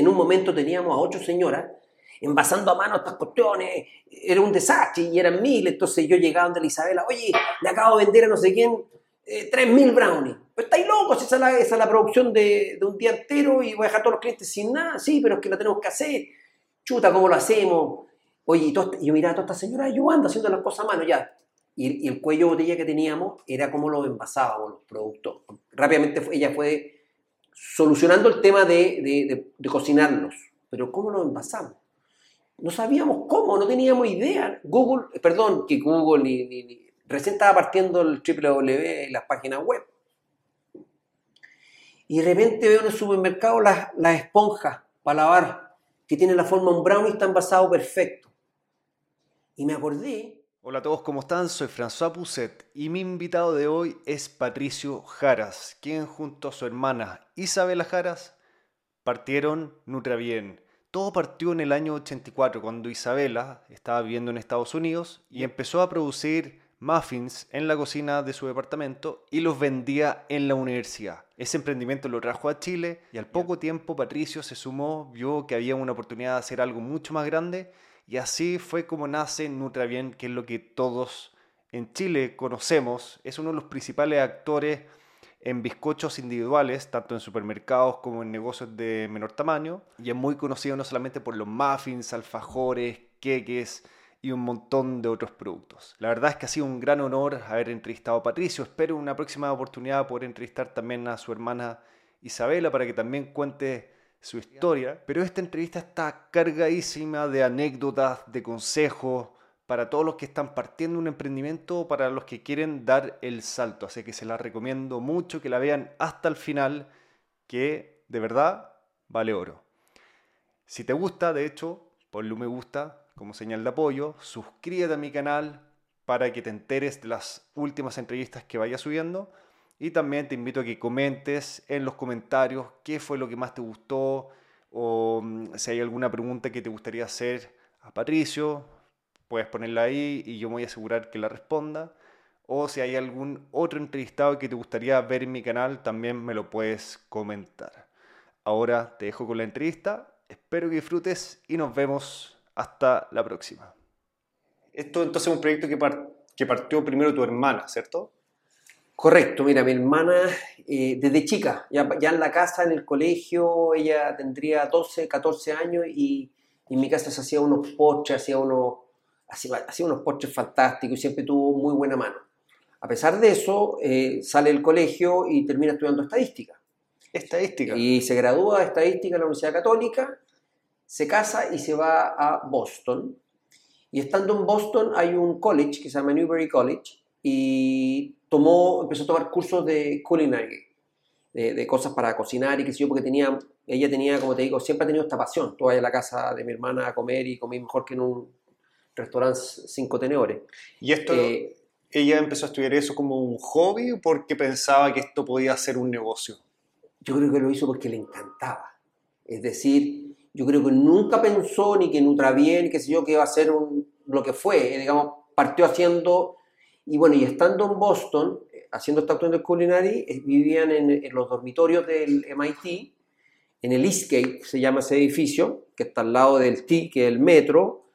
en un momento teníamos a ocho señoras envasando a mano estas cuestiones, era un desastre y eran mil, entonces yo llegaba donde la Isabela, oye, le acabo de vender a no sé quién eh, tres mil brownies. Pero estáis locos, esa es la, esa es la producción de, un día entero y voy a dejar a todos los clientes sin nada, sí, pero es que la tenemos que hacer. Chuta, ¿cómo lo hacemos? Oye, y yo miraba a toda esta señora ayudando, haciendo las cosas a mano, ya. Y, y, el cuello de botella que teníamos era como lo envasábamos los productos. Rápidamente ella fue solucionando el tema de, de, de cocinarlos. Pero ¿cómo lo envasamos? no sabíamos cómo, no teníamos idea. Google, perdón, que Google ni, recién estaba partiendo el www, las páginas web. Y de repente veo en el supermercado las, las esponjas para lavar, que tienen la forma un brownie y están basados perfecto. Y me acordé. Hola a todos, ¿cómo están? Soy François Pousset y mi invitado de hoy es Patricio Jaras, quien junto a su hermana Isabela Jaras partieron Nutrabien todo partió en el año 84, cuando Isabela estaba viviendo en Estados Unidos y empezó a producir muffins en la cocina de su departamento y los vendía en la universidad. Ese emprendimiento lo trajo a Chile y al poco tiempo Patricio se sumó, vio que había una oportunidad de hacer algo mucho más grande y así fue como nace Nutrabien, que es lo que todos en Chile conocemos. Es uno de los principales actores en bizcochos individuales, tanto en supermercados como en negocios de menor tamaño, y es muy conocido no solamente por los muffins, alfajores, queques y un montón de otros productos. La verdad es que ha sido un gran honor haber entrevistado a Patricio, espero una próxima oportunidad poder entrevistar también a su hermana Isabela para que también cuente su historia, pero esta entrevista está cargadísima de anécdotas, de consejos, para todos los que están partiendo un emprendimiento o para los que quieren dar el salto. Así que se la recomiendo mucho que la vean hasta el final, que de verdad vale oro. Si te gusta, de hecho, ponle un me gusta como señal de apoyo, suscríbete a mi canal para que te enteres de las últimas entrevistas que vaya subiendo. Y también te invito a que comentes en los comentarios qué fue lo que más te gustó o mm, si hay alguna pregunta que te gustaría hacer a Patricio, puedes ponerla ahí y yo me voy a asegurar que la responda. O si hay algún otro entrevistado que te gustaría ver en mi canal, también me lo puedes comentar. Ahora te dejo con la entrevista, espero que disfrutes y nos vemos hasta la próxima. Esto entonces es un proyecto que, que partió primero tu hermana, ¿cierto? Correcto, mira, mi hermana eh, desde chica, ya, ya, en la casa, en el colegio, ella tendría 12, 14 años y, y en mi casa se hacía unos postres, hacía unos hacía, unos postres fantásticos y siempre tuvo muy buena mano. A pesar de eso, eh, sale del colegio y termina estudiando estadística. Estadística. Y se gradúa de estadística en la Universidad Católica, se casa y se va a Boston. Y estando en Boston hay un college que se llama Newberry College y tomó, empezó a tomar cursos de culinary, de, de, cosas para cocinar y qué sé yo, porque tenía, ella tenía, como te digo, siempre ha tenido esta pasión. Tú vas a la casa de mi hermana a comer y comí mejor que en un restaurante cinco tenedores. ¿Y esto, eh, ella empezó a estudiar eso como un hobby o porque pensaba que esto podía ser un negocio? Yo creo que lo hizo porque le encantaba. Es decir, yo creo que nunca pensó ni que Nutrabien, qué sé yo, que iba a ser un, lo que fue. Digamos, partió haciendo, y bueno, y estando en Boston, haciendo esta actuación de culinary, eh, vivían en, los dormitorios del MIT, en el Eastgate, se llama ese edificio, que está al lado del T, que es el metro,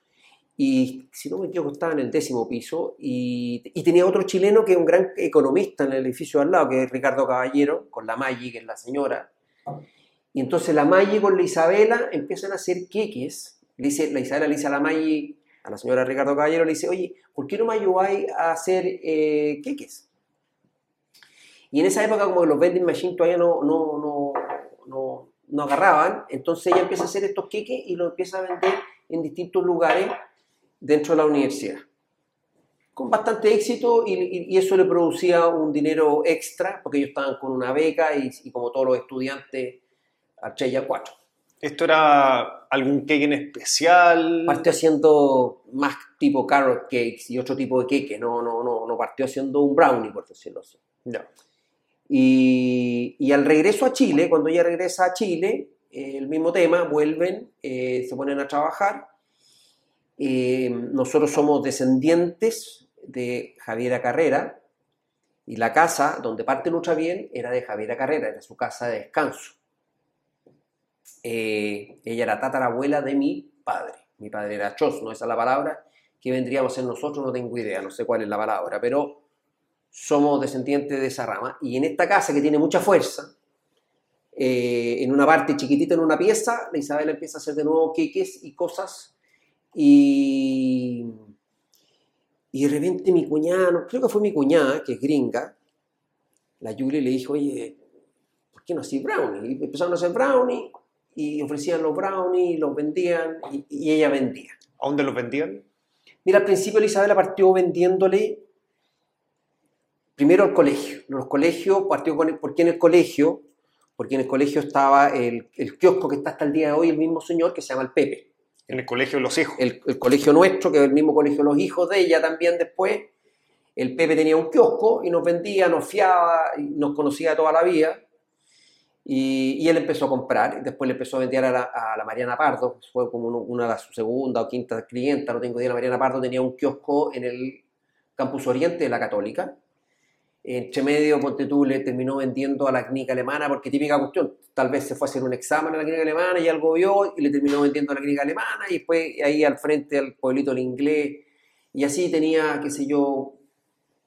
y si no me equivoco estaba en el décimo piso y, tenía otro chileno que es un gran economista en el edificio al lado, que es Ricardo Caballero, con la Maggi, que es la señora. Y entonces la Maggi con la Isabela empiezan a hacer queques. Dice, la Isabela le dice a la Maggi, a la señora Ricardo Caballero, le dice, oye, ¿por qué no me ayudáis a hacer eh, queques? Y en esa época como los vending machines todavía no, no, no, no, agarraban, entonces ella empieza a hacer estos queques y los empieza a vender en distintos lugares dentro de la universidad. Con bastante éxito y, eso le producía un dinero extra porque ellos estaban con una beca y, y como todos los estudiantes, a 3 y a 4. ¿Esto era algún cake en especial? Partió haciendo más tipo carrot cakes y otro tipo de cake, no, no, no, no partió haciendo un brownie, por decirlo así. No. Y, y, al regreso a Chile, cuando ella regresa a Chile, eh, el mismo tema, vuelven, eh, se ponen a trabajar eh, nosotros somos descendientes de Javiera Carrera y la casa donde parte Lucha Bien era de Javiera Carrera, era su casa de descanso. Eh, ella era tatarabuela de mi padre. Mi padre era Chos, no esa es la palabra, que vendríamos a ser nosotros, no tengo idea, no sé cuál es la palabra, pero somos descendientes de esa rama. Y en esta casa que tiene mucha fuerza, eh, en una parte chiquitita, en una pieza, la Isabel empieza a hacer de nuevo queques y cosas. Y, y de repente mi cuñada, creo que fue mi cuñada, que es gringa, la Julie le dijo, oye, ¿por qué no haces brownie? Y empezaron a hacer brownie y ofrecían los brownies, los vendían y, y ella vendía. ¿A dónde los vendían? Mira, al principio la Isabela partió vendiéndole primero al colegio. Los colegios, partió con, porque en el colegio, porque en el colegio estaba el, el, kiosco que está hasta el día de hoy, el mismo señor que se llama el Pepe. En el colegio de los hijos. El, el colegio nuestro, que es el mismo colegio de los hijos de ella también después. El Pepe tenía un kiosco y nos vendía, nos fiaba, y nos conocía toda la vida. Y, y, él empezó a comprar, después le empezó a vender a la, a la Mariana Pardo, fue como una de sus segunda o quinta clienta, no tengo idea, la Mariana Pardo tenía un kiosco en el campus oriente de la Católica, entre medio, ponte tú, le terminó vendiendo a la clínica alemana, porque típica cuestión, tal vez se fue a hacer un examen a la clínica alemana y algo vio, y le terminó vendiendo a la clínica alemana, y después ahí al frente al pueblito del inglés, y así tenía, qué sé yo,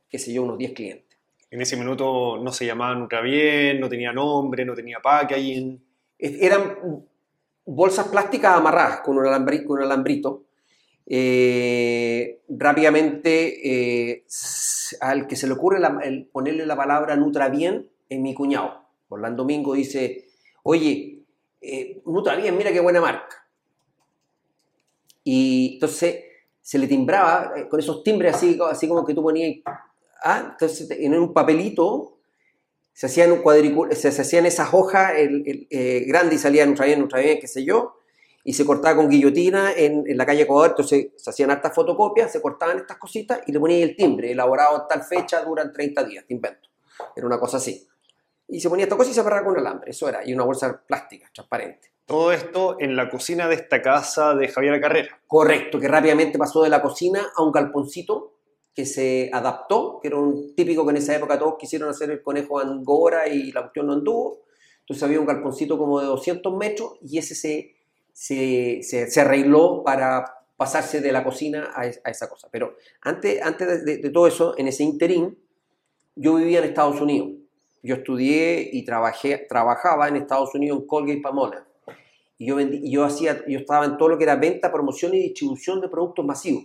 qué sé yo, unos 10 clientes. En ese minuto no se llamaba Nutrabien, no tenía nombre, no tenía packaging. Eran bolsas plásticas amarradas con un, alambri, con un alambrito. Eh, rápidamente, eh, al que se le ocurre ponerle la palabra Nutrabien es mi cuñado. Orlando Domingo dice, oye, eh, Nutrabien, mira qué buena marca. Y entonces se le timbraba eh, con esos timbres así, así como que tú ponías ¿ah? entonces en un papelito se hacían, un se, se, hacían esas hojas el, el, eh, grandes y salían otra vez, otra vez, qué sé yo, y se cortaba con guillotina en, en, la calle Ecuador, entonces se hacían hartas fotocopias, se cortaban estas cositas y le ponían el timbre, elaborado a tal fecha, duran 30 días, te invento. Era una cosa así. Y se ponía esta cosa y se agarraba con alambre, eso era, y una bolsa plástica, transparente. Todo esto en la cocina de esta casa de Javier Carrera. Correcto, que rápidamente pasó de la cocina a un galponcito que se adaptó, que era un típico que en esa época todos quisieron hacer el conejo angora y la cuestión no anduvo. Entonces había un galponcito como de 200 metros y ese se, se, se, se arregló para pasarse de la cocina a, a esa cosa. Pero antes, antes de, de, todo eso, en ese interín, yo vivía en Estados Unidos. Yo estudié y trabajé, trabajaba en Estados Unidos en Colgate Palmolive. Y yo, vendí, yo, hacía, yo estaba en todo lo que era venta, promoción y distribución de productos masivos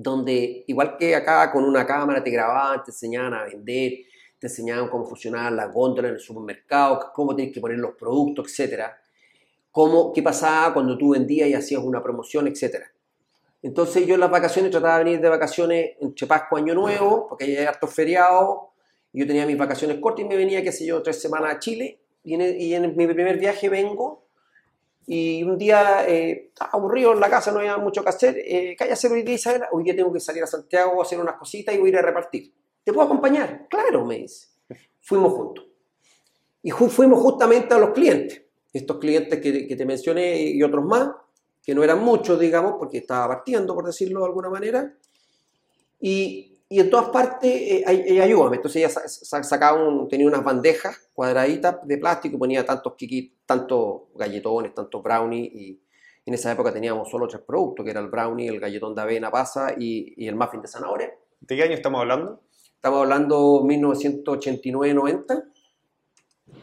donde igual que acá con una cámara te grababan, te enseñaban a vender, te enseñaban cómo funcionaban las góndolas en el supermercado, cómo tienes que poner los productos, etcétera, cómo, qué pasaba cuando tú vendías y hacías una promoción, etcétera. Entonces yo en las vacaciones trataba de venir de vacaciones entre Pascua y Año Nuevo, porque hay hartos feriados, yo tenía mis vacaciones cortas y me venía, qué sé yo, tres semanas a Chile, y y en mi primer viaje vengo y un día eh, aburrido en la casa, no había mucho que hacer, eh, ¿qué hay hacer hoy día? Hoy día tengo que salir a Santiago a hacer unas cositas y voy a ir a repartir. ¿Te puedo acompañar? Claro, me dice. Fuimos juntos. Y fuimos justamente a los clientes, estos clientes que, que, te mencioné y otros más, que no eran muchos, digamos, porque estaba partiendo, por decirlo de alguna manera. Y, y en todas partes, eh, ella ayúdame. Entonces ella sacaba un, tenía unas bandejas cuadraditas de plástico y ponía tantos kikis, tantos galletones, tantos brownies. Y en esa época teníamos solo tres productos, que era el brownie, el galletón de avena pasa y, y el muffin de zanahoria. ¿De qué año estamos hablando? Estamos hablando 1989-90,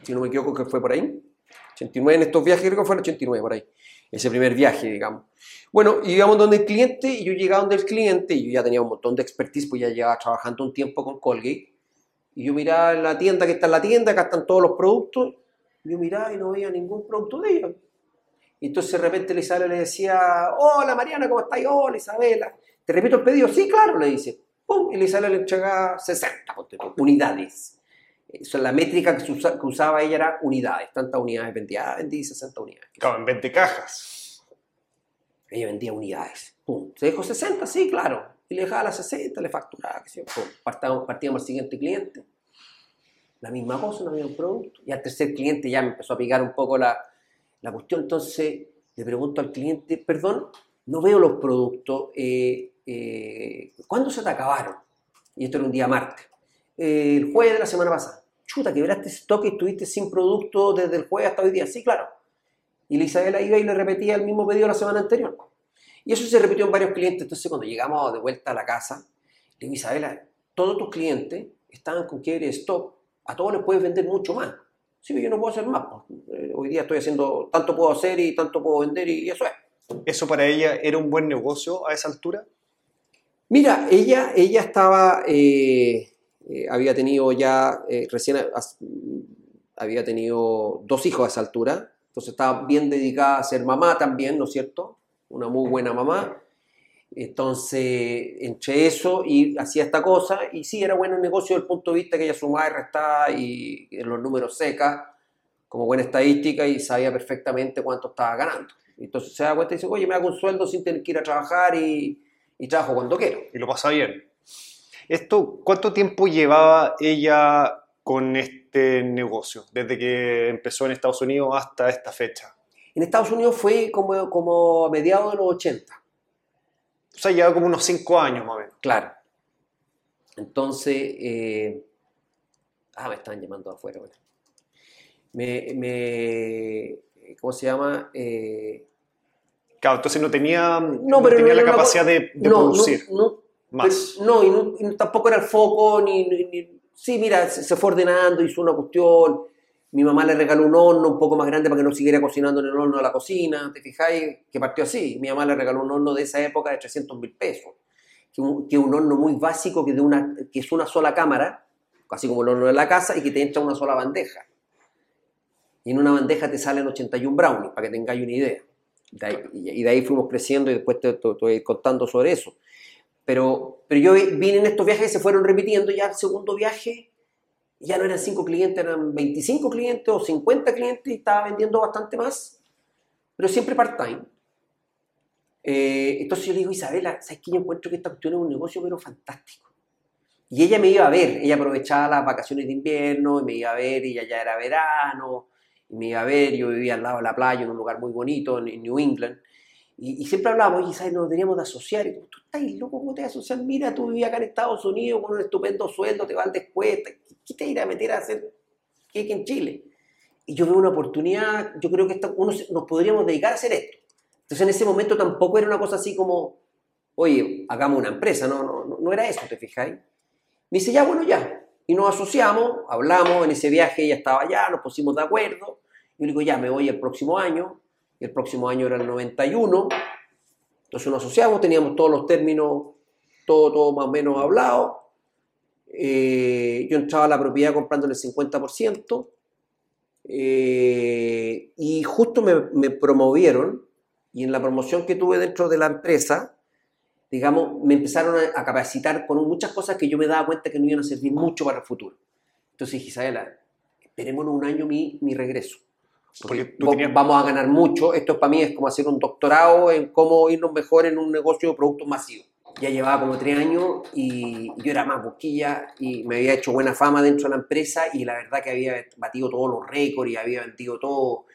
si no me equivoco que fue por ahí. 89 en estos viajes, creo que fue en 89 por ahí. Ese primer viaje, digamos. Bueno, íbamos donde el cliente y yo llegaba donde el cliente y yo ya tenía un montón de expertise, pues ya llevaba trabajando un tiempo con Colgate. Y yo miraba en la tienda, que está en la tienda, acá están todos los productos. Y yo miraba y no veía ningún producto de ellos. Y entonces de repente la Isabela le decía, hola Mariana, ¿cómo estás? Hola Isabela. ¿Te repito el pedido? Sí, claro, le dice. ¡Pum! Y la Isabela le entregaba 60 unidades. La métrica que, usa, que, usaba ella era unidades. Tantas unidades vendía. Ah, vendí 60 unidades. Claro, en 20 cajas. Ella vendía unidades. Pum. Se dejó 60, sí, claro. Y le dejaba las 60, le facturaba. Sí, Partíamos, partíamos al siguiente cliente. La misma cosa, no había un producto. Y al tercer cliente ya me empezó a picar un poco la, la cuestión. Entonces le pregunto al cliente, perdón, no veo los productos. Eh, eh, ¿Cuándo se te acabaron? Y esto era un día martes. Eh, el jueves de la semana pasada. Chuta, que veraste stock y estuviste sin producto desde el jueves hasta hoy día. Sí, claro. Y la Isabela iba y le repetía el mismo pedido la semana anterior. Y eso se repitió en varios clientes. Entonces, cuando llegamos de vuelta a la casa, le digo, Isabela, todos tus clientes estaban con quiebre de stop, a todos les puedes vender mucho más. Sí, pero yo no puedo hacer más. pues. Eh, Hoy día estoy haciendo, tanto puedo hacer y tanto puedo vender y eso es. ¿Eso para ella era un buen negocio a esa altura? Mira, ella, ella estaba, eh, eh, había tenido ya, eh, recién había tenido dos hijos a esa altura, entonces estaba bien dedicada a ser mamá también, ¿no es cierto? Una muy buena mamá. Entonces, entre eso y hacía esta cosa, y sí, era bueno el negocio desde el punto de vista que ella sumaba y restaba y los números seca, como buena estadística, y sabía perfectamente cuánto estaba ganando. Entonces se da cuenta y dice, oye, me hago un sueldo sin tener que ir a trabajar y, y trabajo cuando quiero. Y lo pasa bien. Esto, ¿Cuánto tiempo llevaba ella con este negocio? Desde que empezó en Estados Unidos hasta esta fecha. En Estados Unidos fue como, como a mediados de los 80. O sea, lleva como unos 5 años más o menos. Claro. Entonces, eh, ah, me están llamando afuera. bueno. Me, me, ¿cómo se llama? Eh, Claro, entonces no tenía, no, No, pero tenía no la capacidad de, de producir no, más. pero- no, y no- y tampoco era el foco, ni, ni- ni- sí, mira, se, se fue ordenando, hizo una cuestión. Mi mamá le regaló un horno un poco más grande para que no siguiera cocinando en el horno de la cocina. ¿Te fijáis? Que partió así. Mi mamá le regaló un horno de esa época de 300 mil pesos. Que un, que un horno muy básico que, de una, que es una sola cámara, así como el horno de la casa, y que te entra una sola bandeja. Y en una bandeja te salen 81 brownies, para que tengáis una idea. De ahí- y de ahí fuimos creciendo y después te, te- te voy contando sobre eso. Pero, pero yo vi- vine en estos viajes que se fueron repitiendo, ya el segundo viaje ya no eran 5 clientes, eran 25 clientes o 50 clientes y estaba vendiendo bastante más, pero siempre part-time. Eh, entonces yo le digo, Isabela, ¿sabes qué? Yo encuentro que esta cuestión es un negocio pero fantástico. Y ella me iba a ver, ella aprovechaba las vacaciones de invierno y me iba a ver y ya, era verano, y me iba a ver, yo vivía al lado de la playa en un lugar muy bonito en New England, y, y siempre hablábamos, oye, ¿sabes? Nos deberíamos de asociar. Y tú, tú estás loco, ¿cómo te vas a asociar? Mira, tú vivías acá en Estados Unidos con un estupendo sueldo, te vas después, ¿qué te irá a meter a hacer cake en Chile? Y yo veo una oportunidad, yo creo que esta- uno nos podríamos dedicar a hacer esto. Entonces en ese momento tampoco era una cosa así como, oye, hagamos una empresa, no, no, no, no era eso, ¿te fijáis? Me dice, ya, bueno, ya. Y nos asociamos, hablamos, en ese viaje ella estaba allá, nos pusimos de acuerdo. Yo le digo, ya, me voy el próximo año. Y el próximo año era el 91. Entonces nos asociamos, teníamos todos los términos, todo, todo más o menos hablado. Eh, yo entraba a la propiedad comprándole el 50%. eh, y justo me, promovieron. Y en la promoción que tuve dentro de la empresa, digamos, me empezaron a, a capacitar con muchas cosas que yo me daba cuenta que no iban a servir mucho para el futuro. Entonces dije, Isabela, esperémonos un año mi, mi regreso. Porque tú tenías- Vamos a ganar mucho. Esto para mí es como hacer un doctorado en cómo irnos mejor en un negocio de productos masivos. Ya llevaba como tres años y yo era más boquilla y me había hecho buena fama dentro de la empresa y la verdad que había batido todos los récords y había vendido todo.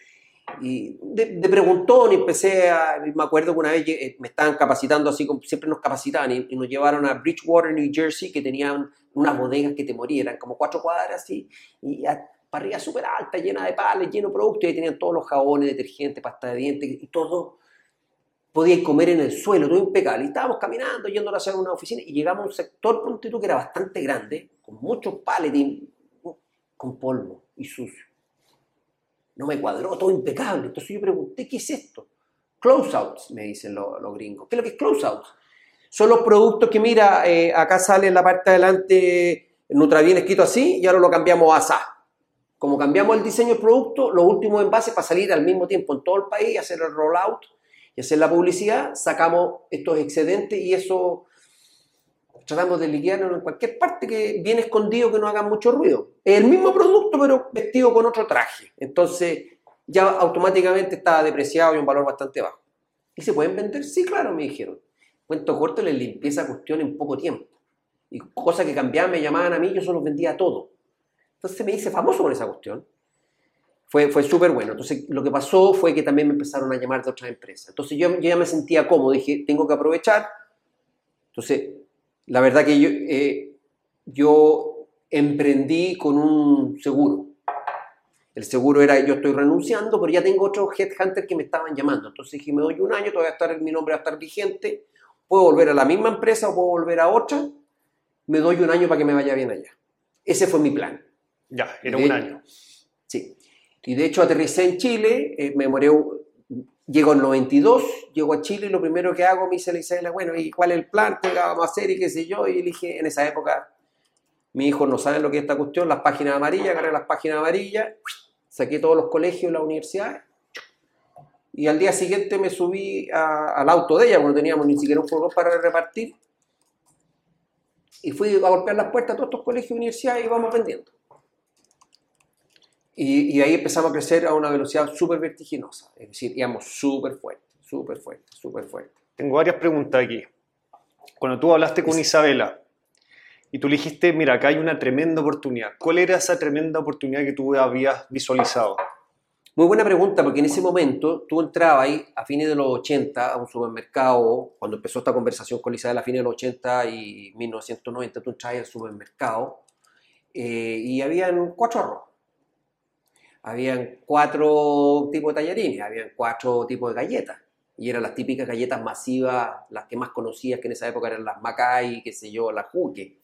Y de, de preguntón empecé a, me acuerdo que una vez eh, me estaban capacitando así como siempre nos capacitaban y, y nos llevaron a Bridgewater, New Jersey, que tenían unas bodegas que te morían, eran como cuatro cuadras así, y a- para arriba súper alta, llena de pales, lleno de productos, y ahí tenían todos los jabones, detergentes, pasta de dientes, y todo podíais comer en el suelo, todo impecable. Y estábamos caminando, yendo hacia una oficina, y llegamos a un sector, ponte que era bastante grande, con muchos palets, y- con polvo y sucio. No me cuadró, todo impecable. Entonces yo pregunté, ¿qué es esto? Closeouts, me dicen los, los gringos. ¿Qué es lo que es closeouts? Son los productos que, mira, eh, acá sale en la parte de adelante Nutrabien escrito así y ahora lo cambiamos a ASA. Como cambiamos el diseño del producto, los últimos envases para salir al mismo tiempo en todo el país, hacer el rollout y hacer la publicidad, sacamos estos excedentes y eso tratamos de liquidarlo en cualquier parte que viene escondido, que no haga mucho ruido. Es el mismo producto, pero vestido con otro traje. Entonces, ya automáticamente estaba depreciado y un valor bastante bajo. ¿Y se pueden vender? Sí, claro, me dijeron. Cuento corto, les limpié esa cuestión en poco tiempo. Y cosas que cambiaban, me llamaban a mí, yo se los vendía todo. Entonces me hice famoso con esa cuestión. Fue, fue súper bueno. Entonces lo que pasó fue que también me empezaron a llamar de otras empresas. Entonces yo, yo ya me sentía cómodo, dije, tengo que aprovechar. Entonces, la verdad que yo, eh, yo emprendí con un seguro. El seguro era yo estoy renunciando, pero ya tengo otros headhunters que me estaban llamando. Entonces dije, me doy un año, todavía estar, mi nombre va a estar vigente, puedo volver a la misma empresa o puedo volver a otra, me doy un año para que me vaya bien allá. Ese fue mi plan. Ya, era un año. Sí. Y de hecho aterricé en Chile, eh, me moré, llego en 92, llego a Chile y lo primero que hago me dice la Isabela, bueno, ¿y cuál es el plan? ¿Qué vamos a hacer? Y qué sé yo. Y dije, en esa época, mi hijo no saben lo que es esta cuestión, las páginas amarillas, agarré las páginas amarillas, saqué todos los colegios las universidades. Y al día siguiente me subí al auto de ella, porque no teníamos ni siquiera un furgón para repartir. Y fui a golpear las puertas a todos estos colegios y universidades y vamos vendiendo. Y, ahí empezamos a crecer a una velocidad súper vertiginosa. Es decir, íbamos súper fuerte, súper fuerte, súper fuerte. Tengo varias preguntas aquí. Cuando tú hablaste con Isabela y tú le dijiste, mira, acá hay una tremenda oportunidad. ¿Cuál era esa tremenda oportunidad que tú habías visualizado? Muy buena pregunta, porque en ese momento tú entrabas ahí a fines de los 80 a un supermercado, cuando empezó esta conversación con Isabel a fines de los 80 y 1990, tú entrabas al supermercado eh, y habían cuatro arroz. Habían cuatro tipos de tallarines, habían cuatro tipos de galletas. Y eran las típicas galletas masivas, las que más conocías, que en esa época eran las Macay, qué sé yo, las Juque,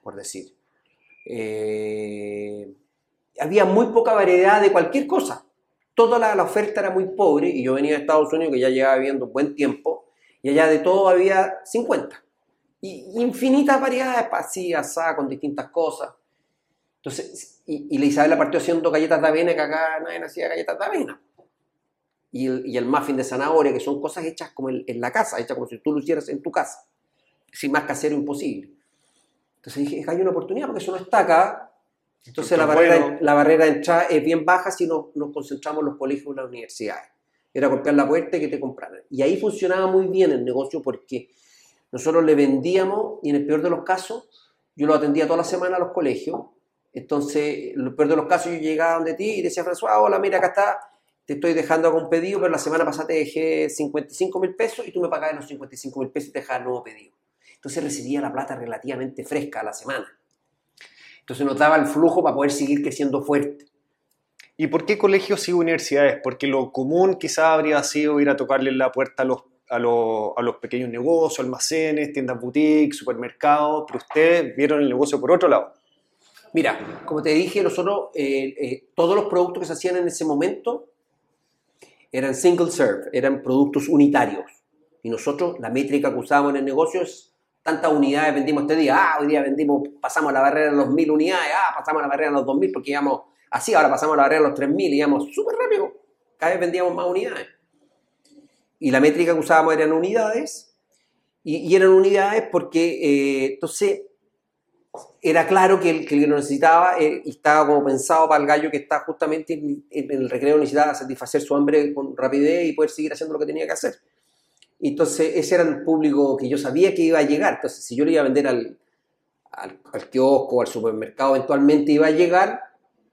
por decir. Eh, había muy poca variedad de cualquier cosa toda la, oferta era muy pobre y yo venía de Estados Unidos que ya llevaba viviendo un buen tiempo y allá de todo había 50. Y infinitas variedades, así, asá, con distintas cosas. Entonces, y, la Isabela partió haciendo galletas de avena, que acá nadie hacía galletas de avena. Y el, y el, muffin de zanahoria, que son cosas hechas como en, la casa, hechas como si tú lo hicieras en tu casa. Sin más casero imposible. Entonces dije, hay una oportunidad porque eso no está acá, entonces la barrera, la barrera de entrada es bien baja si nos, nos concentramos en los colegios y las universidades. Era golpear la puerta y que te compraran. Y ahí funcionaba muy bien el negocio porque nosotros le vendíamos y en el peor de los casos yo lo atendía toda la semana a los colegios. Entonces, en peor de los casos yo llegaba donde ti y decía, François, hola, mira, acá está, te estoy dejando algún pedido, pero la semana pasada te dejé 55 mil pesos y tú me pagabas los 55 mil pesos y te dejabas nuevo pedido. Entonces recibía la plata relativamente fresca a la semana. Entonces nos daba el flujo para poder seguir creciendo fuerte. ¿Y por qué colegios y universidades? Porque lo común quizá habría sido ir a tocarle la puerta a los, a los, pequeños negocios, almacenes, tiendas boutique, supermercados, pero ustedes vieron el negocio por otro lado. Mira, como te dije, nosotros, eh, eh, todos los productos que se hacían en ese momento eran single serve, eran productos unitarios. Y nosotros, la métrica que usábamos en el negocio es tantas unidades vendimos este día, ah, hoy día vendimos, pasamos la barrera de los mil unidades, ah, pasamos la barrera de los 2000 porque íbamos así, ahora pasamos la barrera de los 3000 y íbamos súper rápido, cada vez vendíamos más unidades. Y la métrica que usábamos eran unidades, y, eran unidades porque eh, entonces era claro que el que lo necesitaba eh, estaba como pensado para el gallo que está justamente en, en el recreo, necesitaba satisfacer su hambre con rapidez y poder seguir haciendo lo que tenía que hacer. Entonces, ese era el público que yo sabía que iba a llegar. Entonces, si yo le iba a vender al, al, al kiosco, al supermercado, eventualmente iba a llegar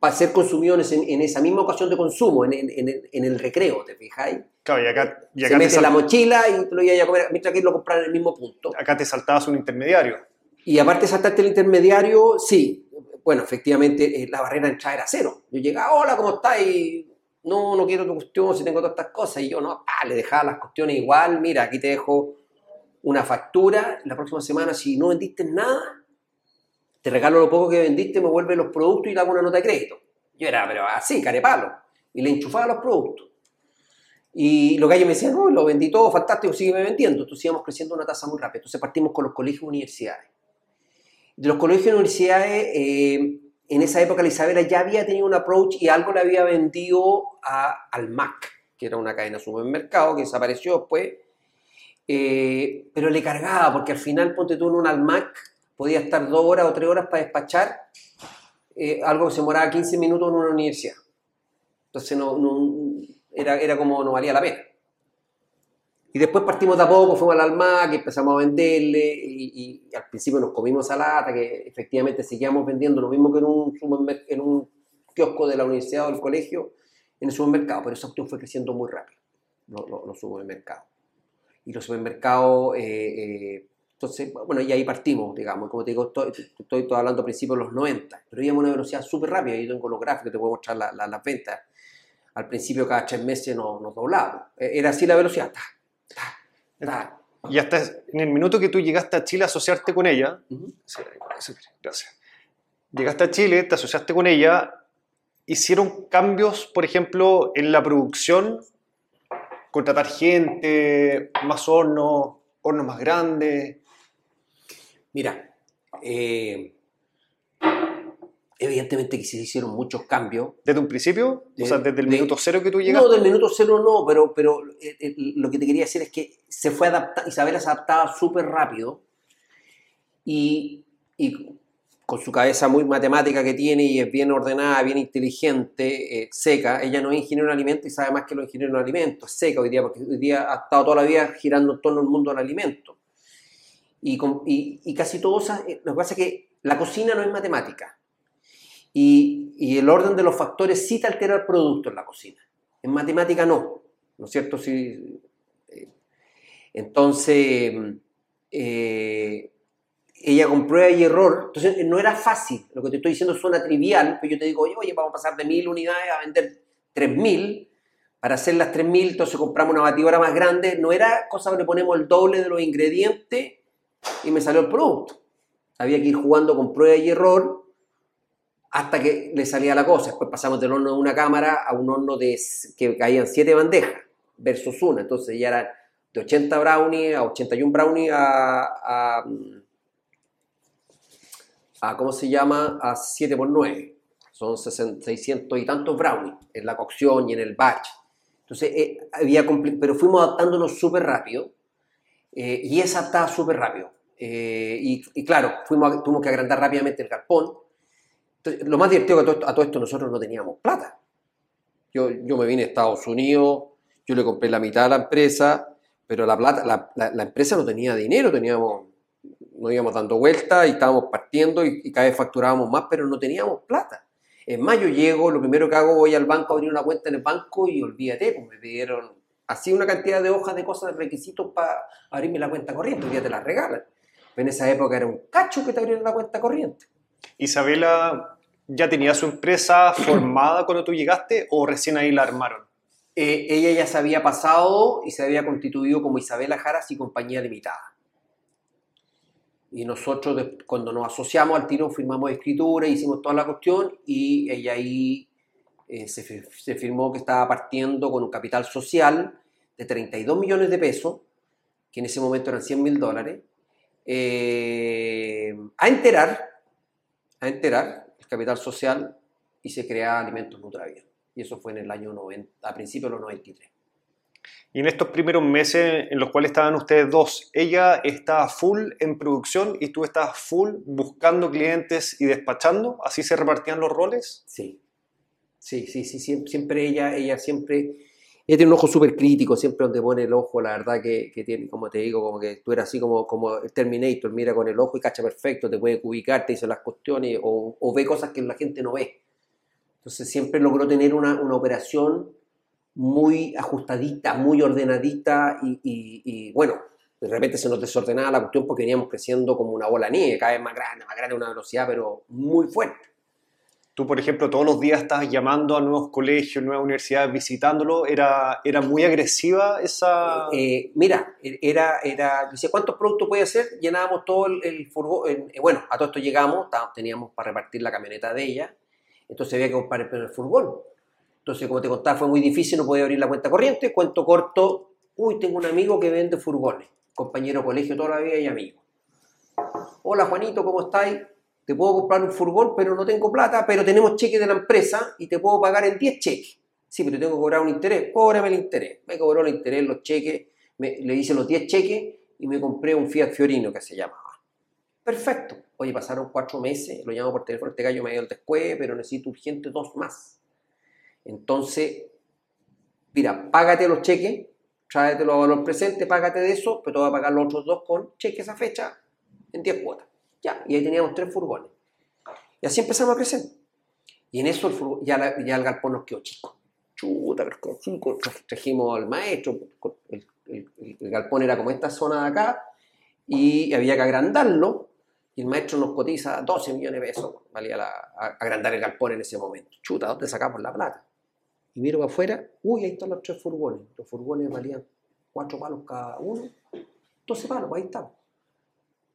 para ser consumido en, esa misma ocasión de consumo, en, en, el recreo, ¿te fijáis? Claro, y acá, y acá Se mete la mochila y te lo iba a comer, mientras que lo comprar en el mismo punto. Acá te saltabas un intermediario. Y aparte saltarte el intermediario, sí, bueno, efectivamente eh, la barrera de entrada era cero. Yo llegaba, hola, ¿cómo estás? Y no, no quiero tu cuestión si tengo todas estas cosas. Y yo, no, ah, le dejaba las cuestiones igual, mira, aquí te dejo una factura, la próxima semana si no vendiste nada, te regalo lo poco que vendiste, me vuelve los productos y te hago una nota de crédito. Yo era, pero así, carepalo. Y le enchufaba los productos. Y los gallos me decían, no, lo vendí todo, fantástico, sígueme vendiendo. Entonces íbamos creciendo una tasa muy rápida. Entonces partimos con los colegios y universidades. De los colegios y universidades, eh, en esa época la Isabela ya había tenido un approach y algo le había vendido a, al Mac, que era una cadena de supermercado que desapareció después, eh, pero le cargaba, porque al final, ponte tú en un Almac, podía estar dos horas o tres horas para despachar eh, algo que se demoraba 15 minutos en una universidad. Entonces no, era, era como no valía la pena. Y después partimos de a poco, fuimos al alma, que empezamos a venderle y, al principio nos comimos a lata, que efectivamente seguíamos vendiendo lo mismo que en un, en un kiosco de la universidad o del colegio, en el supermercado, pero esa opción fue creciendo muy rápido, los, los, supermercados. Y los supermercados, eh, eh, Entonces, bueno, y ahí partimos, digamos, como te digo, estoy, estoy, hablando a principios de los 90, pero íbamos a una velocidad súper rápida, yo tengo los gráficos, te puedo mostrar las ventas. Al principio cada tres meses nos, nos e, era así la velocidad. Y hasta en el minuto que tú llegaste a Chile a asociarte con ella, gracias. Llegaste a Chile, te asociaste con ella, hicieron cambios, por ejemplo, en la producción, contratar gente, más hornos, hornos más grandes. Mira, eh, evidentemente que se hicieron muchos cambios. ¿Desde un principio? o sea, desde el minuto cero que tú llegaste. No, del minuto cero no, pero, pero eh, eh, lo que te quería decir es que se fue adaptando, Isabela se adaptaba súper rápido y, y, con su cabeza muy matemática que tiene y es bien ordenada, bien inteligente, seca, ella no es ingeniero en alimentos y sabe más que los ingenieros en alimentos, es seca hoy día, porque hoy día ha estado toda la vida girando en torno al mundo del alimento. Y, casi todo, eh, lo que pasa es que la cocina no es matemática. Y, el orden de los factores sí te altera el producto en la cocina. En matemática no. ¿No es cierto? Sí, eh, entonces, eh, ella con prueba y error, entonces no era fácil. Lo que te estoy diciendo suena trivial, pero yo te digo, oye, oye vamos a pasar de mil unidades a vender tres mil. Para hacer las 3.000, entonces compramos una batidora más grande. No era cosa que le ponemos el doble de los ingredientes y me salió el producto. Había que ir jugando con prueba y error hasta que le salía la cosa. Después pasamos del horno de una cámara a un horno de que caían siete bandejas versus una. Entonces ya era de 80 brownies a 81 brownies a, a, a ¿cómo se llama? A 7 por 9. Son 600 y tantos brownies en la cocción y en el batch. Entonces, eh, había pero fuimos adaptándonos súper rápido eh, y esa adaptaba súper rápido. Eh, y, claro, fuimos tuvimos que agrandar rápidamente el galpón. Lo más divertido que a todo, esto, nosotros no teníamos plata. Yo, yo me vine a Estados Unidos, yo le compré la mitad a la empresa, pero la, plata, la, la, empresa no tenía dinero, teníamos, no íbamos dando vueltas y estábamos partiendo y, cada vez facturábamos más, pero no teníamos plata. En mayo llego, lo primero que hago, voy al banco a abrir una cuenta en el banco y olvídate, pues me pidieron así una cantidad de hojas de cosas, de requisitos para abrirme la cuenta corriente, hoy día te la regalan. En esa época era un cacho que te abrieron la cuenta corriente. Isabela ya tenía su empresa formada cuando tú llegaste o recién ahí la armaron? Eh, ella ya se había pasado y se había constituido como Isabela Jaras y compañía limitada. Y nosotros cuando nos asociamos al tiro firmamos escritura, hicimos toda la cuestión y ella ahí eh, se, se, firmó que estaba partiendo con un capital social de 32 millones de pesos, que en ese momento eran 100 mil dólares, eh, a enterar, a enterar el capital social y se crea Alimentos Nutravia. Y eso fue en el año 90, a principios de los 93. Y en estos primeros meses en los cuales estaban ustedes dos, ella estaba full en producción y tú estabas full buscando clientes y despachando, ¿así se repartían los roles? Sí, sí, sí, sí, siempre, ella, ella siempre ella tiene un ojo súper crítico, siempre donde pone el ojo, la verdad que, tiene, como te digo, como que tú eres así como, como el Terminator, mira con el ojo y cacha perfecto, te puede ubicar, te dice las cuestiones o, ve cosas que la gente no ve. Entonces siempre logró tener una, operación muy ajustadita, muy ordenadita y, y, bueno, de repente se nos desordenaba la cuestión porque veníamos creciendo como una bola de nieve, cada vez más grande, más grande, una velocidad pero muy fuerte. Tú, por ejemplo, todos los días estás llamando a nuevos colegios, nuevas universidades, visitándolo. ¿Era, era muy agresiva esa...? Eh, mira, era, era, dice, ¿cuántos productos puede hacer? Llenábamos todo el, furgón. Eh, bueno, a todo esto llegamos, teníamos para repartir la camioneta de ella, entonces había que comprar el furgón. Entonces, como te contaba, fue muy difícil, no podía abrir la cuenta corriente. Cuento corto, uy, tengo un amigo que vende furgones, compañero colegio toda la vida y amigo. Hola Juanito, ¿cómo estáis? Te puedo comprar un furgón, pero no tengo plata, pero tenemos cheques de la empresa y te puedo pagar en 10 cheques. Sí, pero tengo que cobrar un interés, cóbrame el interés. Me cobró el interés, los cheques, le hice los 10 cheques y me compré un Fiat Fiorino que se llamaba. Perfecto. Oye, pasaron cuatro meses, lo llamo por teléfono, este gallo me dio el después, pero necesito urgente dos más. Entonces, mira, págate los cheques, tráetelo a valor presente, págate de eso, pero te voy a pagar los otros dos con cheques a fecha en 10 cuotas. Ya, y ahí teníamos tres furgones. Y así empezamos a crecer. Y en eso ya, ya, el galpón nos quedó chico. Chuta, Trajimos al maestro. El, galpón era como esta zona de acá. y había que agrandarlo y el maestro nos cotiza 12 millones de pesos, valía la, agrandar el galpón en ese momento. Chuta, ¿dónde sacamos la plata? Y miro para afuera, uy, ahí están los tres furgones. Los furgones valían cuatro palos cada uno, 12 palos, ahí estaban.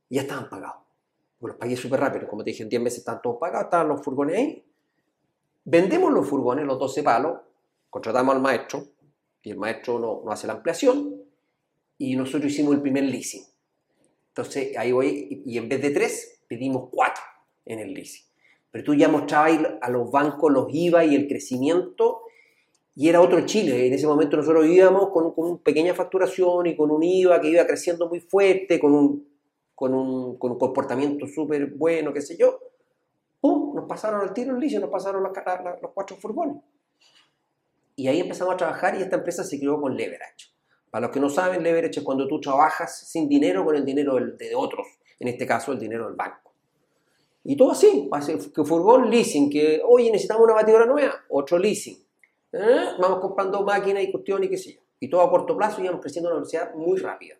Y ya estaban pagados. Los pagué súper rápido, como te dije, en 10 meses están todos pagados, estaban los furgones ahí. Vendemos los furgones, los 12 palos, contratamos al maestro, y el maestro nos no hace la ampliación, y nosotros hicimos el primer leasing. Entonces ahí voy, y en vez de tres, pedimos cuatro en el leasing. Pero tú ya mostrabas a los bancos los IVA y el crecimiento, y era otro Chile. En ese momento nosotros vivíamos con, con una pequeña facturación y con un IVA que iba creciendo muy fuerte, con un, con un, con un comportamiento súper bueno, qué sé yo. ¡Pum! Nos pasaron al tiro el leasing, nos pasaron los, los cuatro furgones. Y ahí empezamos a trabajar y esta empresa se creó con leverage. Para los que no saben, leverage es cuando tú trabajas sin dinero con el dinero de otros, en este caso el dinero del banco. Y todo así, que furgón leasing, que oye necesitamos una batidora nueva, otro leasing. ¿Eh? Vamos comprando máquinas y cuestiones y qué sé yo. Y todo a corto plazo y íbamos creciendo a una velocidad muy rápida.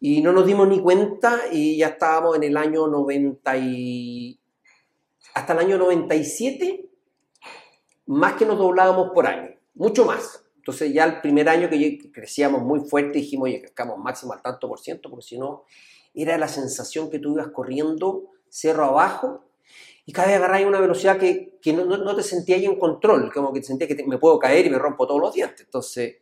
Y no nos dimos ni cuenta y ya estábamos en el año 90 y... Hasta el año 97, más que nos doblábamos por año, mucho más. Entonces ya el primer año que crecíamos muy fuerte dijimos, oye, crezcamos máximo al tanto por ciento, porque si no, era la sensación que tú ibas corriendo cerro abajo y cada vez agarrabas una velocidad que, que no, no, te sentías en control, como que te sentías que me puedo caer y me rompo todos los dientes. Entonces,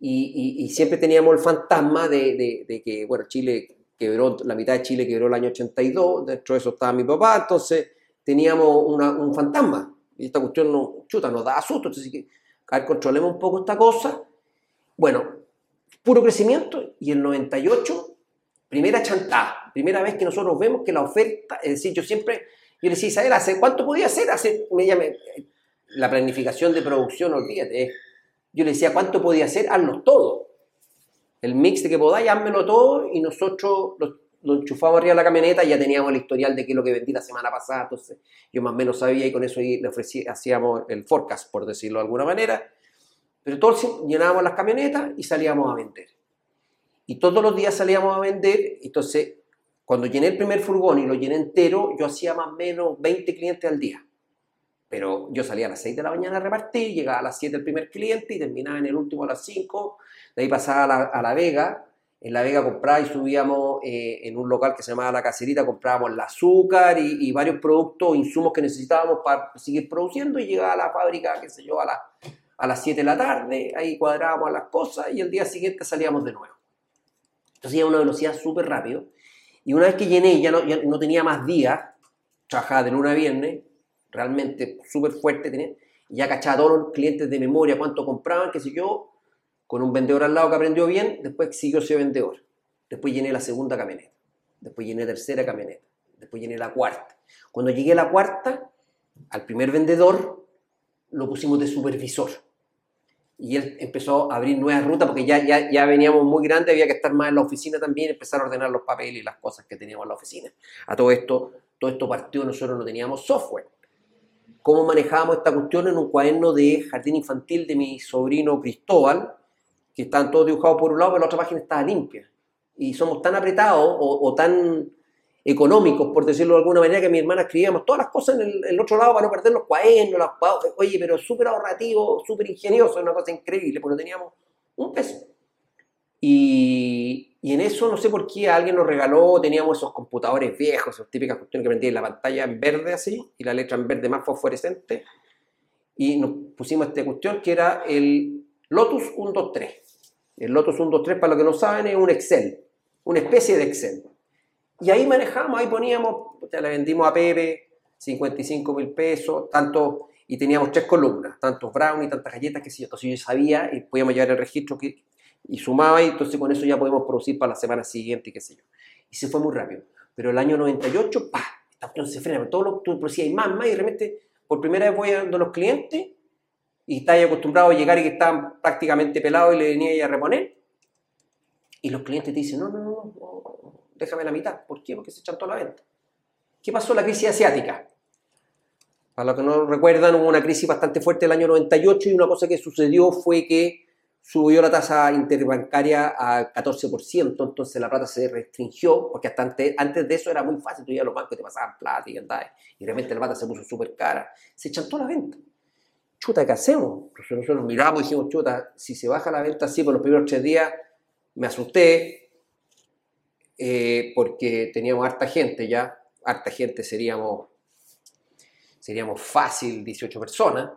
y, siempre teníamos el fantasma de, que, bueno, Chile quebró, la mitad de Chile quebró el año 82, dentro de eso estaba mi papá, entonces teníamos una, un fantasma. Y esta cuestión no, chuta, nos da susto. Entonces, a ver, controlemos un poco esta cosa. Bueno, puro crecimiento y el 98, primera chantada, primera vez que nosotros vemos que la oferta, es decir, yo siempre, yo le decía, Isabel, ¿hace cuánto podía hacer? Hace, me llame, la planificación de producción, olvídate, yo le decía, ¿cuánto podía hacer? Hazlo todo. El mix de que podáis, házmelo todo y nosotros lo, lo enchufamos arriba de la camioneta y ya teníamos el historial de qué es lo que vendí la semana pasada, entonces yo más o menos sabía y con eso le ofrecí, hacíamos el forecast, por decirlo de alguna manera, pero todos llenábamos las camionetas y salíamos a vender. Y todos los días salíamos a vender, entonces cuando llené el primer furgón y lo llené entero, yo hacía más o menos 20 clientes al día. Pero yo salía a las 6 de la mañana a repartir, llegaba a las 7 el primer cliente y terminaba en el último a las 5, de ahí pasaba a la, Vega, en La Vega compraba y subíamos eh, en un local que se llamaba La Cacerita, comprábamos el azúcar y, varios productos, insumos que necesitábamos para seguir produciendo y llegaba a la fábrica, qué sé yo, a, a las 7 de la tarde, ahí cuadrábamos las cosas y el día siguiente salíamos de nuevo. Entonces iba a una velocidad súper rápido y una vez que llené ya no, no tenía más días, trabajaba de lunes a viernes, realmente súper fuerte, tenía, ya cachaba todos los clientes de memoria cuánto compraban, qué sé yo, con un vendedor al lado que aprendió bien, después siguió ese vendedor. Después llené la segunda camioneta. Después llené tercera camioneta. Después llené la cuarta. Cuando llegué a la cuarta, al primer vendedor lo pusimos de supervisor. Y él empezó a abrir nuevas rutas porque ya, ya, ya veníamos muy grandes, había que estar más en la oficina también, empezar a ordenar los papeles y las cosas que teníamos en la oficina. A todo esto, todo esto partió, nosotros no teníamos software. ¿Cómo manejábamos esta cuestión en un cuaderno de jardín infantil de mi sobrino Cristóbal? que están todos dibujados por un lado, pero la otra página estaba limpia. Y somos tan apretados o, tan económicos, por decirlo de alguna manera, que mi hermana escribíamos todas las cosas en el, otro lado para no perder los cuadernos, las oye, pero súper ahorrativo, súper ingenioso, una cosa increíble, porque teníamos un peso. Y, y, en eso no sé por qué alguien nos regaló, teníamos esos computadores viejos, esas típicas cuestiones que prendían la pantalla en verde así, y la letra en verde más fosforescente, y nos pusimos esta cuestión que era el Lotus 123. El Lotus 123, para los que no saben, es un Excel, una especie de Excel. Y ahí manejamos, ahí poníamos, ya le vendimos a Pepe 55 mil pesos, tanto, y teníamos tres columnas, tantos brownies, tantas galletas, que si yo, yo sabía y podíamos llevar el registro que, y sumaba, y entonces con eso ya podemos producir para la semana siguiente, y qué sé yo. Y se fue muy rápido. Pero el año 98, ¡pa! Esta cuestión se frena, todo lo tú producías y más, más, y de repente, por primera vez voy a los clientes y estáis acostumbrado a llegar y que estaban prácticamente pelados y le venía a reponer. Y los clientes te dicen, no, no, no, déjame la mitad. ¿Por qué? Porque se echan toda la venta. ¿Qué pasó en la crisis asiática? Para los que no recuerdan, hubo una crisis bastante fuerte el año 98 y una cosa que sucedió fue que subió la tasa interbancaria a 14%, entonces la plata se restringió, porque hasta antes, de eso era muy fácil, tú ibas a los bancos y te pasaban plata y andabas, y de repente la plata se puso súper cara, se chantó la venta. Chuta, ¿qué hacemos? Nosotros miramos y dijimos, chuta, si se baja la venta así por los primeros tres días, me asusté, eh, porque teníamos harta gente ya, harta gente seríamos, seríamos fácil 18 personas,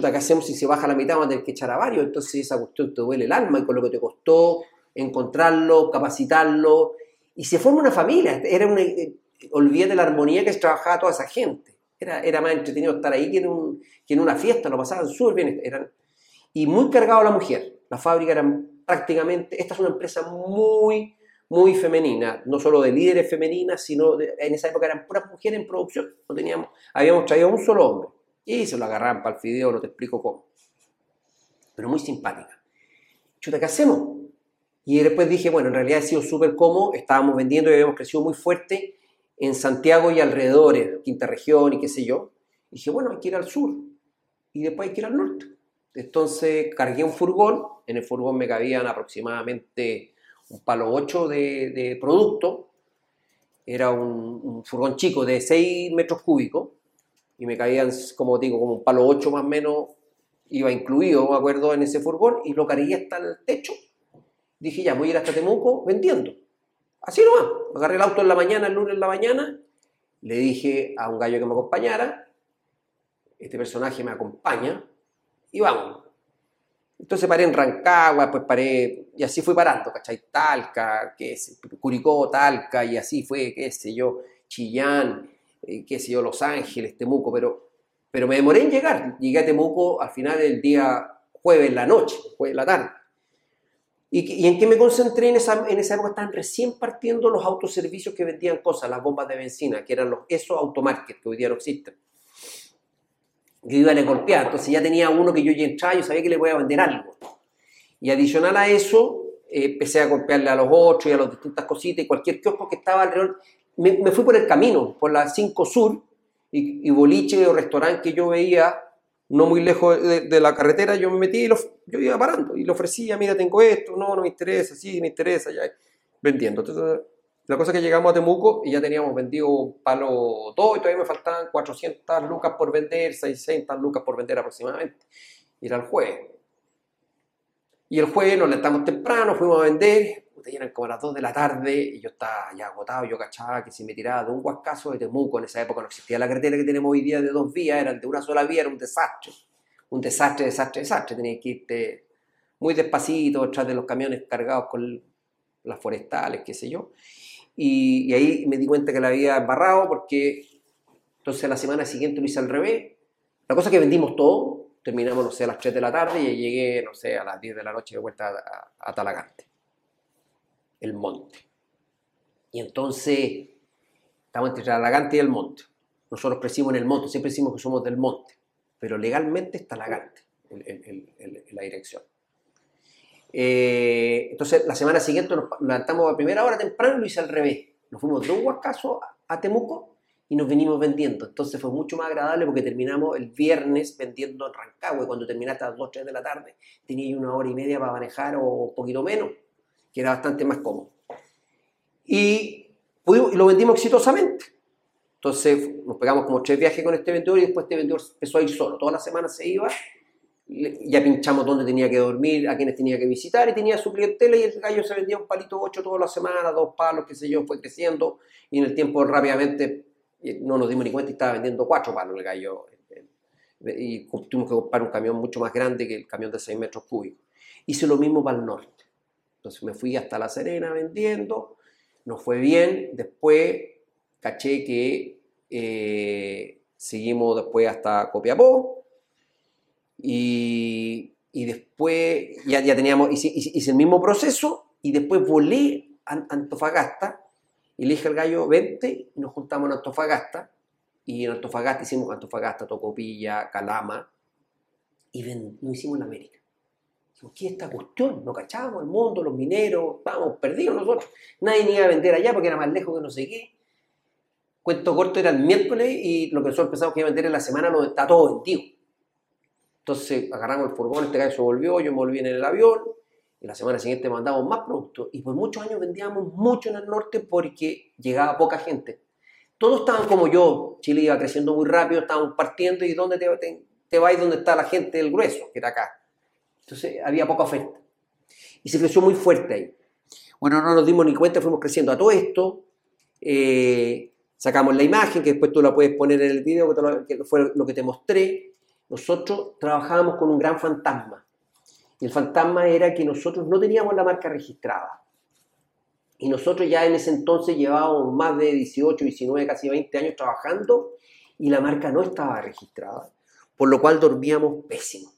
¿qué hacemos si se baja la mitad? Vamos a tener que echar a varios, entonces esa cuestión te duele el alma y con lo que te costó encontrarlo, capacitarlo, y se forma una familia, era una, eh, olvídate la armonía que trabajaba toda esa gente, era, era más entretenido estar ahí que en, una fiesta, lo pasaban súper bien, eran, y muy cargado la mujer, la fábrica era prácticamente, esta es una empresa muy, muy femenina, no solo de líderes femeninas, sino en esa época eran puras mujeres en producción, no teníamos, habíamos traído un solo hombre, y se lo agarraban para el fideo, no te explico cómo. Pero muy simpática. Chuta, ¿qué hacemos? Y después dije, bueno, en realidad ha sido súper cómodo, estábamos vendiendo y habíamos crecido muy fuerte en Santiago y alrededores, quinta región y qué sé yo. Y dije, bueno, hay que ir al sur y después hay que ir al norte. Entonces cargué un furgón, en el furgón me cabían aproximadamente un palo 8 de, producto, era un, un, furgón chico de 6 metros cúbicos, y me caían, como digo, como un palo 8 más o menos, iba incluido, me acuerdo, en ese furgón y lo cargué hasta el techo. Dije, ya, voy a ir hasta Temuco vendiendo. Así nomás. Agarré el auto en la mañana, el lunes en la mañana, le dije a un gallo que me acompañara, este personaje me acompaña, y vamos. Entonces paré en Rancagua, pues paré, y así fui parando, ¿cachai? Talca, qué Curicó, Talca, y así fue, qué sé yo, Chillán, eh, qué sé yo, Los Ángeles, Temuco, pero, pero me demoré en llegar. Llegué a Temuco al final del día jueves la noche, jueves la tarde. ¿Y, en qué me concentré en esa, en esa época? Estaban recién partiendo los autoservicios que vendían cosas, las bombas de benzina, que eran los esos automarkets que hoy día no existen. Yo iba a golpear, entonces ya tenía uno que yo ya entraba, yo sabía que le voy a vender algo. Y adicional a eso, eh, empecé a golpearle a los otros y a las distintas cositas y cualquier kiosco que estaba alrededor me, fui por el camino, por la 5 Sur, y, boliche o restaurante que yo veía no muy lejos de, la carretera, yo me metí y lo, yo iba parando y le ofrecía, mira, tengo esto, no, no me interesa, sí, me interesa, ya, vendiendo. Entonces, la cosa es que llegamos a Temuco y ya teníamos vendido palo 2 y todavía me faltaban 400 lucas por vender, 600 lucas por vender aproximadamente. Y era el jueves. Y el jueves nos levantamos temprano, fuimos a vender, eran como las 2 de la tarde y yo estaba ya agotado, yo cachaba que si me tiraba de un huascazo de Temuco, en esa época no existía la carretera que tenemos hoy día de dos vías, eran de una sola vía, era un desastre, un desastre, desastre, desastre, tenías que irte muy despacito detrás de los camiones cargados con las forestales, qué sé yo, y, y ahí me di cuenta que la había embarrado porque entonces la semana siguiente lo hice al revés, la cosa es que vendimos todo, terminamos, no sé, a las 3 de la tarde y llegué, no sé, a las 10 de la noche de vuelta a, a Talagante el monte. Y entonces, estamos entre Talagante y el monte. Nosotros crecimos en el monte, siempre decimos que somos del monte, pero legalmente está Talagante en, la dirección. Eh, entonces, la semana siguiente nos levantamos a primera hora temprano y lo hice al revés. Nos fuimos de Huascaso a Temuco y nos venimos vendiendo. Entonces fue mucho más agradable porque terminamos el viernes vendiendo en Rancagua y cuando terminaste a las 2, 3 de la tarde tenía una hora y media para manejar o un poquito menos que era bastante más cómodo. Y, lo vendimos exitosamente. Entonces nos pegamos como tres viajes con este vendedor y después este vendedor empezó a ir solo. Toda la semana se iba, ya pinchamos dónde tenía que dormir, a quienes tenía que visitar y tenía su clientela y el gallo se vendía un palito ocho toda la semana, dos palos, qué sé yo, fue creciendo y en el tiempo rápidamente no nos dimos ni cuenta y estaba vendiendo cuatro palos el gallo y tuvimos que comprar un camión mucho más grande que el camión de 6 metros cúbicos. Hice lo mismo para el norte. Entonces me fui hasta La Serena vendiendo, nos fue bien, después caché que eh, seguimos después hasta Copiapó. Y, y después ya, ya teníamos, hice, el mismo proceso y después volé a Antofagasta y le dije al gallo, vente, y nos juntamos en Antofagasta. Y en Antofagasta hicimos Antofagasta, Tocopilla, Calama. Y no hicimos en América. ¿Qué es esta cuestión? No cachábamos el mundo, los mineros, estábamos perdidos nosotros. Nadie ni iba a vender allá porque era más lejos que no sé qué. Cuento corto era el miércoles y lo que nosotros pensamos que iba a vender en la semana lo está todo vendido. Entonces agarramos el furgón, este gallo se volvió, yo me volví en el avión, y la semana siguiente mandamos más productos, y por muchos años vendíamos mucho en el norte porque llegaba poca gente. Todos estaban como yo, Chile iba creciendo muy rápido, estábamos partiendo, y ¿dónde te, te, te vais? ¿Dónde está la gente del grueso? Que era acá. Entonces había poca oferta. Y se creció muy fuerte ahí. Bueno, no nos dimos ni cuenta, fuimos creciendo a todo esto. Eh, sacamos la imagen, que después tú la puedes poner en el video, que, fue lo que te mostré. Nosotros trabajábamos con un gran fantasma. Y el fantasma era que nosotros no teníamos la marca registrada. Y nosotros ya en ese entonces llevábamos más de 18, 19, casi 20 años trabajando y la marca no estaba registrada. Por lo cual dormíamos pésimo.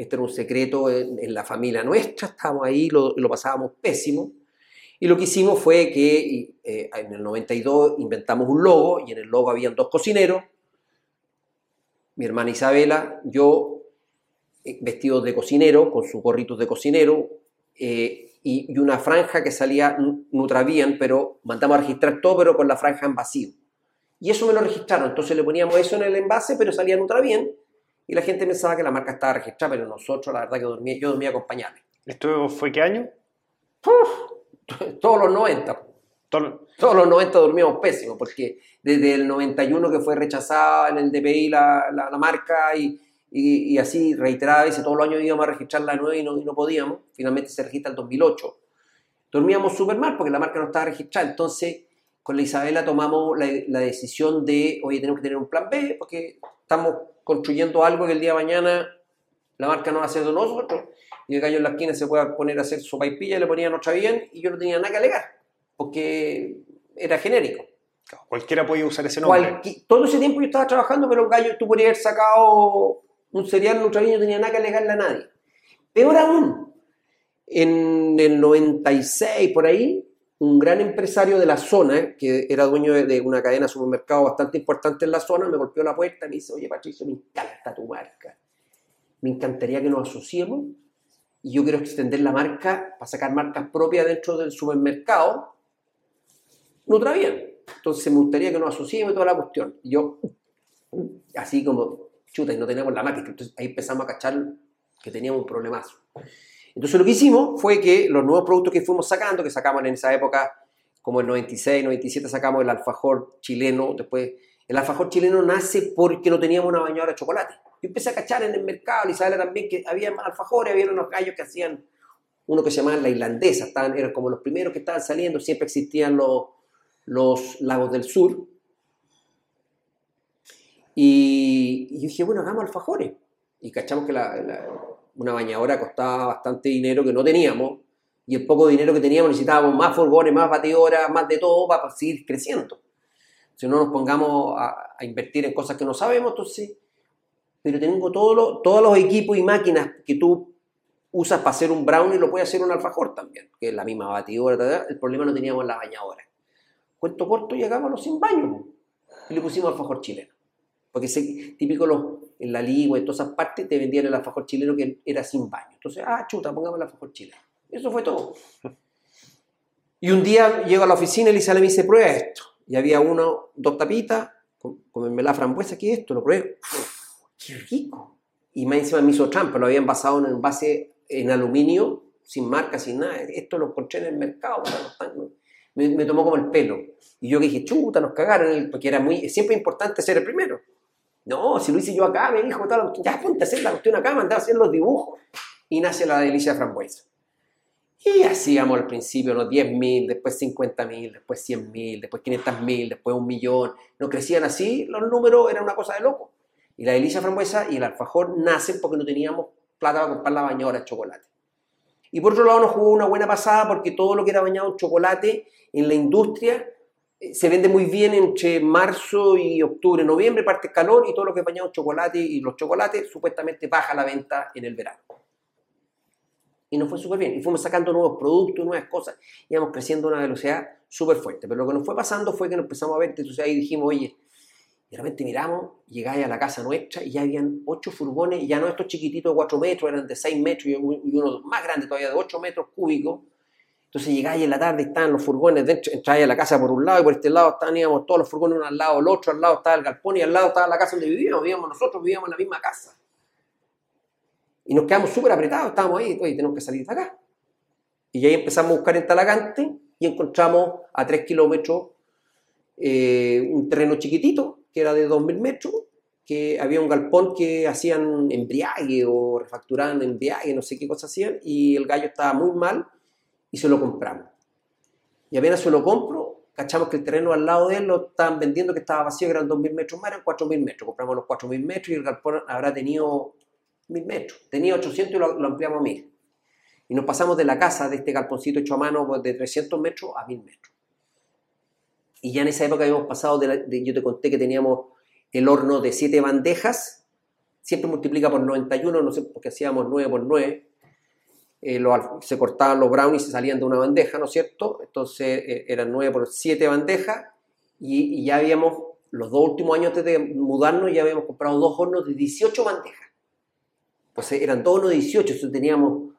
Esto era un secreto en, la familia nuestra, estábamos ahí, lo, lo, pasábamos pésimo. Y lo que hicimos fue que eh, en el 92 inventamos un logo y en el logo habían dos cocineros, mi hermana Isabela, yo eh, vestidos de cocinero, con sus gorritos de cocinero, eh, y, una franja que salía Nutravian, pero mandamos a registrar todo, pero con la franja en vacío. Y eso me lo registraron, entonces le poníamos eso en el envase, pero salía Nutravian, y la gente pensaba que la marca estaba registrada, pero nosotros, la verdad, que dormía, yo dormía con pañales. ¿Esto fue qué año? todos los 90. Todos los 90 dormíamos pésimo, porque desde el 91 que fue rechazada en el DPI la, la, marca y, y, así reiterada veces todos los años íbamos a registrar la nueva y no, y no podíamos, finalmente se registra el 2008. Dormíamos súper mal porque la marca no estaba registrada, entonces con la Isabela tomamos la, la, decisión de, oye, tenemos que tener un plan B porque estamos construyendo algo que el día de mañana la marca no va a ser de nosotros. Y el gallo en la esquina se puede poner a hacer su paipilla, le ponían otra bien y yo no tenía nada que alegar, porque era genérico. cualquiera podía usar ese nombre. todo ese tiempo yo estaba trabajando, pero gallo tú podías haber sacado un cereal en otra bien, no tenía nada que alegarle a nadie. Peor aún, en el 96 por ahí, un gran empresario de la zona, que era dueño de, una cadena de supermercado bastante importante en la zona, me golpeó la puerta y me dice, oye Patricio, me encanta tu marca. Me encantaría que nos asociemos y yo quiero extender la marca para sacar marcas propias dentro del supermercado. Nutra bien. Entonces me gustaría que nos asociemos y toda la cuestión. Y yo, así como, chuta, y no teníamos la marca. Entonces ahí empezamos a cachar que teníamos un problemazo. Entonces lo que hicimos fue que los nuevos productos que fuimos sacando, que sacamos en esa época, como el 96, 97, sacamos el alfajor chileno, después el alfajor chileno nace porque no teníamos una bañadora de chocolate. Yo empecé a cachar en el mercado, y Isabela también, que había alfajores, había unos gallos que hacían uno que se llamaba la irlandesa, estaban, eran como los primeros que estaban saliendo, siempre existían los, los lagos del sur. Y, y dije, bueno, hagamos alfajores. Y cachamos que la, una bañadora costaba bastante dinero que no teníamos, y el poco dinero que teníamos necesitábamos más furgones, más batidoras, más de todo para seguir creciendo. Si no nos pongamos a, invertir en cosas que no sabemos, entonces, pero tengo todo todos los equipos y máquinas que tú usas para hacer un brownie, lo puedes hacer un alfajor también, que es la misma batidora, el problema no teníamos la bañadora. Cuento corto, llegamos a los sin baño y le pusimos alfajor chileno. Porque ese, típico los, en la Ligua y todas esas partes te vendían el alfajor chileno que era sin baño. Entonces, ah, chuta, pongamos el alfajor chileno. Eso fue todo. Y un día llego a la oficina y le dice, prueba esto. Y había uno, dos tapitas, con, con la frambuesa, ¿qué es esto? Lo pruebo. ¡Qué rico! Y más encima me hizo trampa, lo habían basado en un base en aluminio, sin marca, sin nada. Esto lo encontré en el mercado. Me, me, tomó como el pelo. Y yo dije, chuta, nos cagaron, porque era muy, siempre importante ser el primero. No, si lo hice yo acá, me dijo, ya ponte a hacer la cuestión acá, mandar a hacer los dibujos. Y nace la delicia frambuesa. Y hacíamos al principio unos 10.000, después 50.000, después 100.000, después 500.000, después un millón. No crecían así, los números eran una cosa de loco. Y la delicia frambuesa y el alfajor nacen porque no teníamos plata para comprar la bañadora de chocolate. Y por otro lado nos jugó una buena pasada porque todo lo que era bañado en chocolate en la industria se vende muy bien entre marzo y octubre, noviembre, parte calor y todo lo que es bañado chocolate y los chocolates supuestamente baja la venta en el verano. Y nos fue súper bien. Y fuimos sacando nuevos productos, nuevas cosas, íbamos creciendo a una velocidad súper fuerte. Pero lo que nos fue pasando fue que nos empezamos a ver, entonces ahí dijimos, oye, de miramos, llegáis a la casa nuestra y ya habían ocho furgones, ya no estos chiquititos de 4 metros, eran de 6 metros y uno más grande todavía de 8 metros cúbicos, entonces llegáis en la tarde y estaban los furgones dentro, entráis a la casa por un lado y por este lado estaban, íbamos todos los furgones uno al lado, el otro al lado estaba el galpón y al lado estaba la casa donde vivíamos, vivíamos nosotros, vivíamos en la misma casa. Y nos quedamos súper apretados, estábamos ahí, oye, tenemos que salir de acá. Y ahí empezamos a buscar en Talagante y encontramos a tres kilómetros eh, un terreno chiquitito, que era de 2.000 metros, que había un galpón que hacían embriague o refacturaban embriague, no sé qué cosa hacían, y el gallo estaba muy mal y se lo compramos. Y apenas se lo compro, cachamos que el terreno al lado de él lo estaban vendiendo que estaba vacío, que eran 2.000 metros más, eran 4.000 metros. Compramos los 4.000 metros y el galpón habrá tenido 1.000 metros. Tenía 800 y lo, lo ampliamos a 1.000. Y nos pasamos de la casa, de este galponcito hecho a mano pues, de 300 metros a 1000 metros. Y ya en esa época habíamos pasado, de, la, de yo te conté que teníamos el horno de 7 bandejas, siempre multiplica por 91, no sé, porque hacíamos 9 por 9. Eh, se cortaban los brownies y salían de una bandeja, ¿no es cierto? Entonces eh, eran 9 por 7 bandejas y, ya habíamos, los dos últimos años antes de mudarnos, ya habíamos comprado dos hornos de 18 bandejas. Pues eran dos hornos de 18, entonces teníamos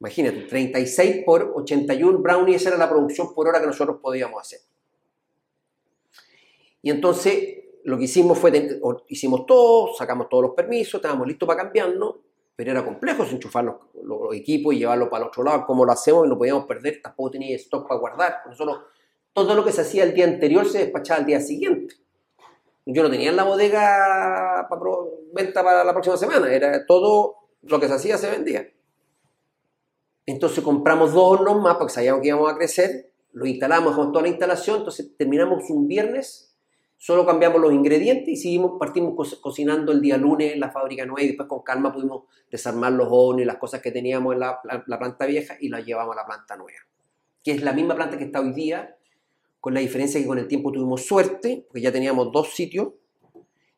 Imagínate, 36 por 81 brownies, esa era la producción por hora que nosotros podíamos hacer. Y entonces lo que hicimos fue, hicimos todo, sacamos todos los permisos, estábamos listos para cambiarnos, pero era complejo enchufar los, los, equipos y llevarlos para el otro lado. como lo hacemos? Y no podíamos perder, tampoco tenía stock para guardar. Nosotros, todo lo que se hacía el día anterior se despachaba el día siguiente. Yo no tenía en la bodega para venta para la próxima semana, era todo lo que se hacía se vendía. Entonces compramos dos hornos más porque sabíamos que íbamos a crecer, lo instalamos, con toda la instalación, entonces terminamos un viernes, solo cambiamos los ingredientes y partimos co cocinando el día lunes en la fábrica nueva y después con calma pudimos desarmar los hornos y las cosas que teníamos en la, la, la planta vieja y las llevamos a la planta nueva, que es la misma planta que está hoy día, con la diferencia que con el tiempo tuvimos suerte, porque ya teníamos dos sitios,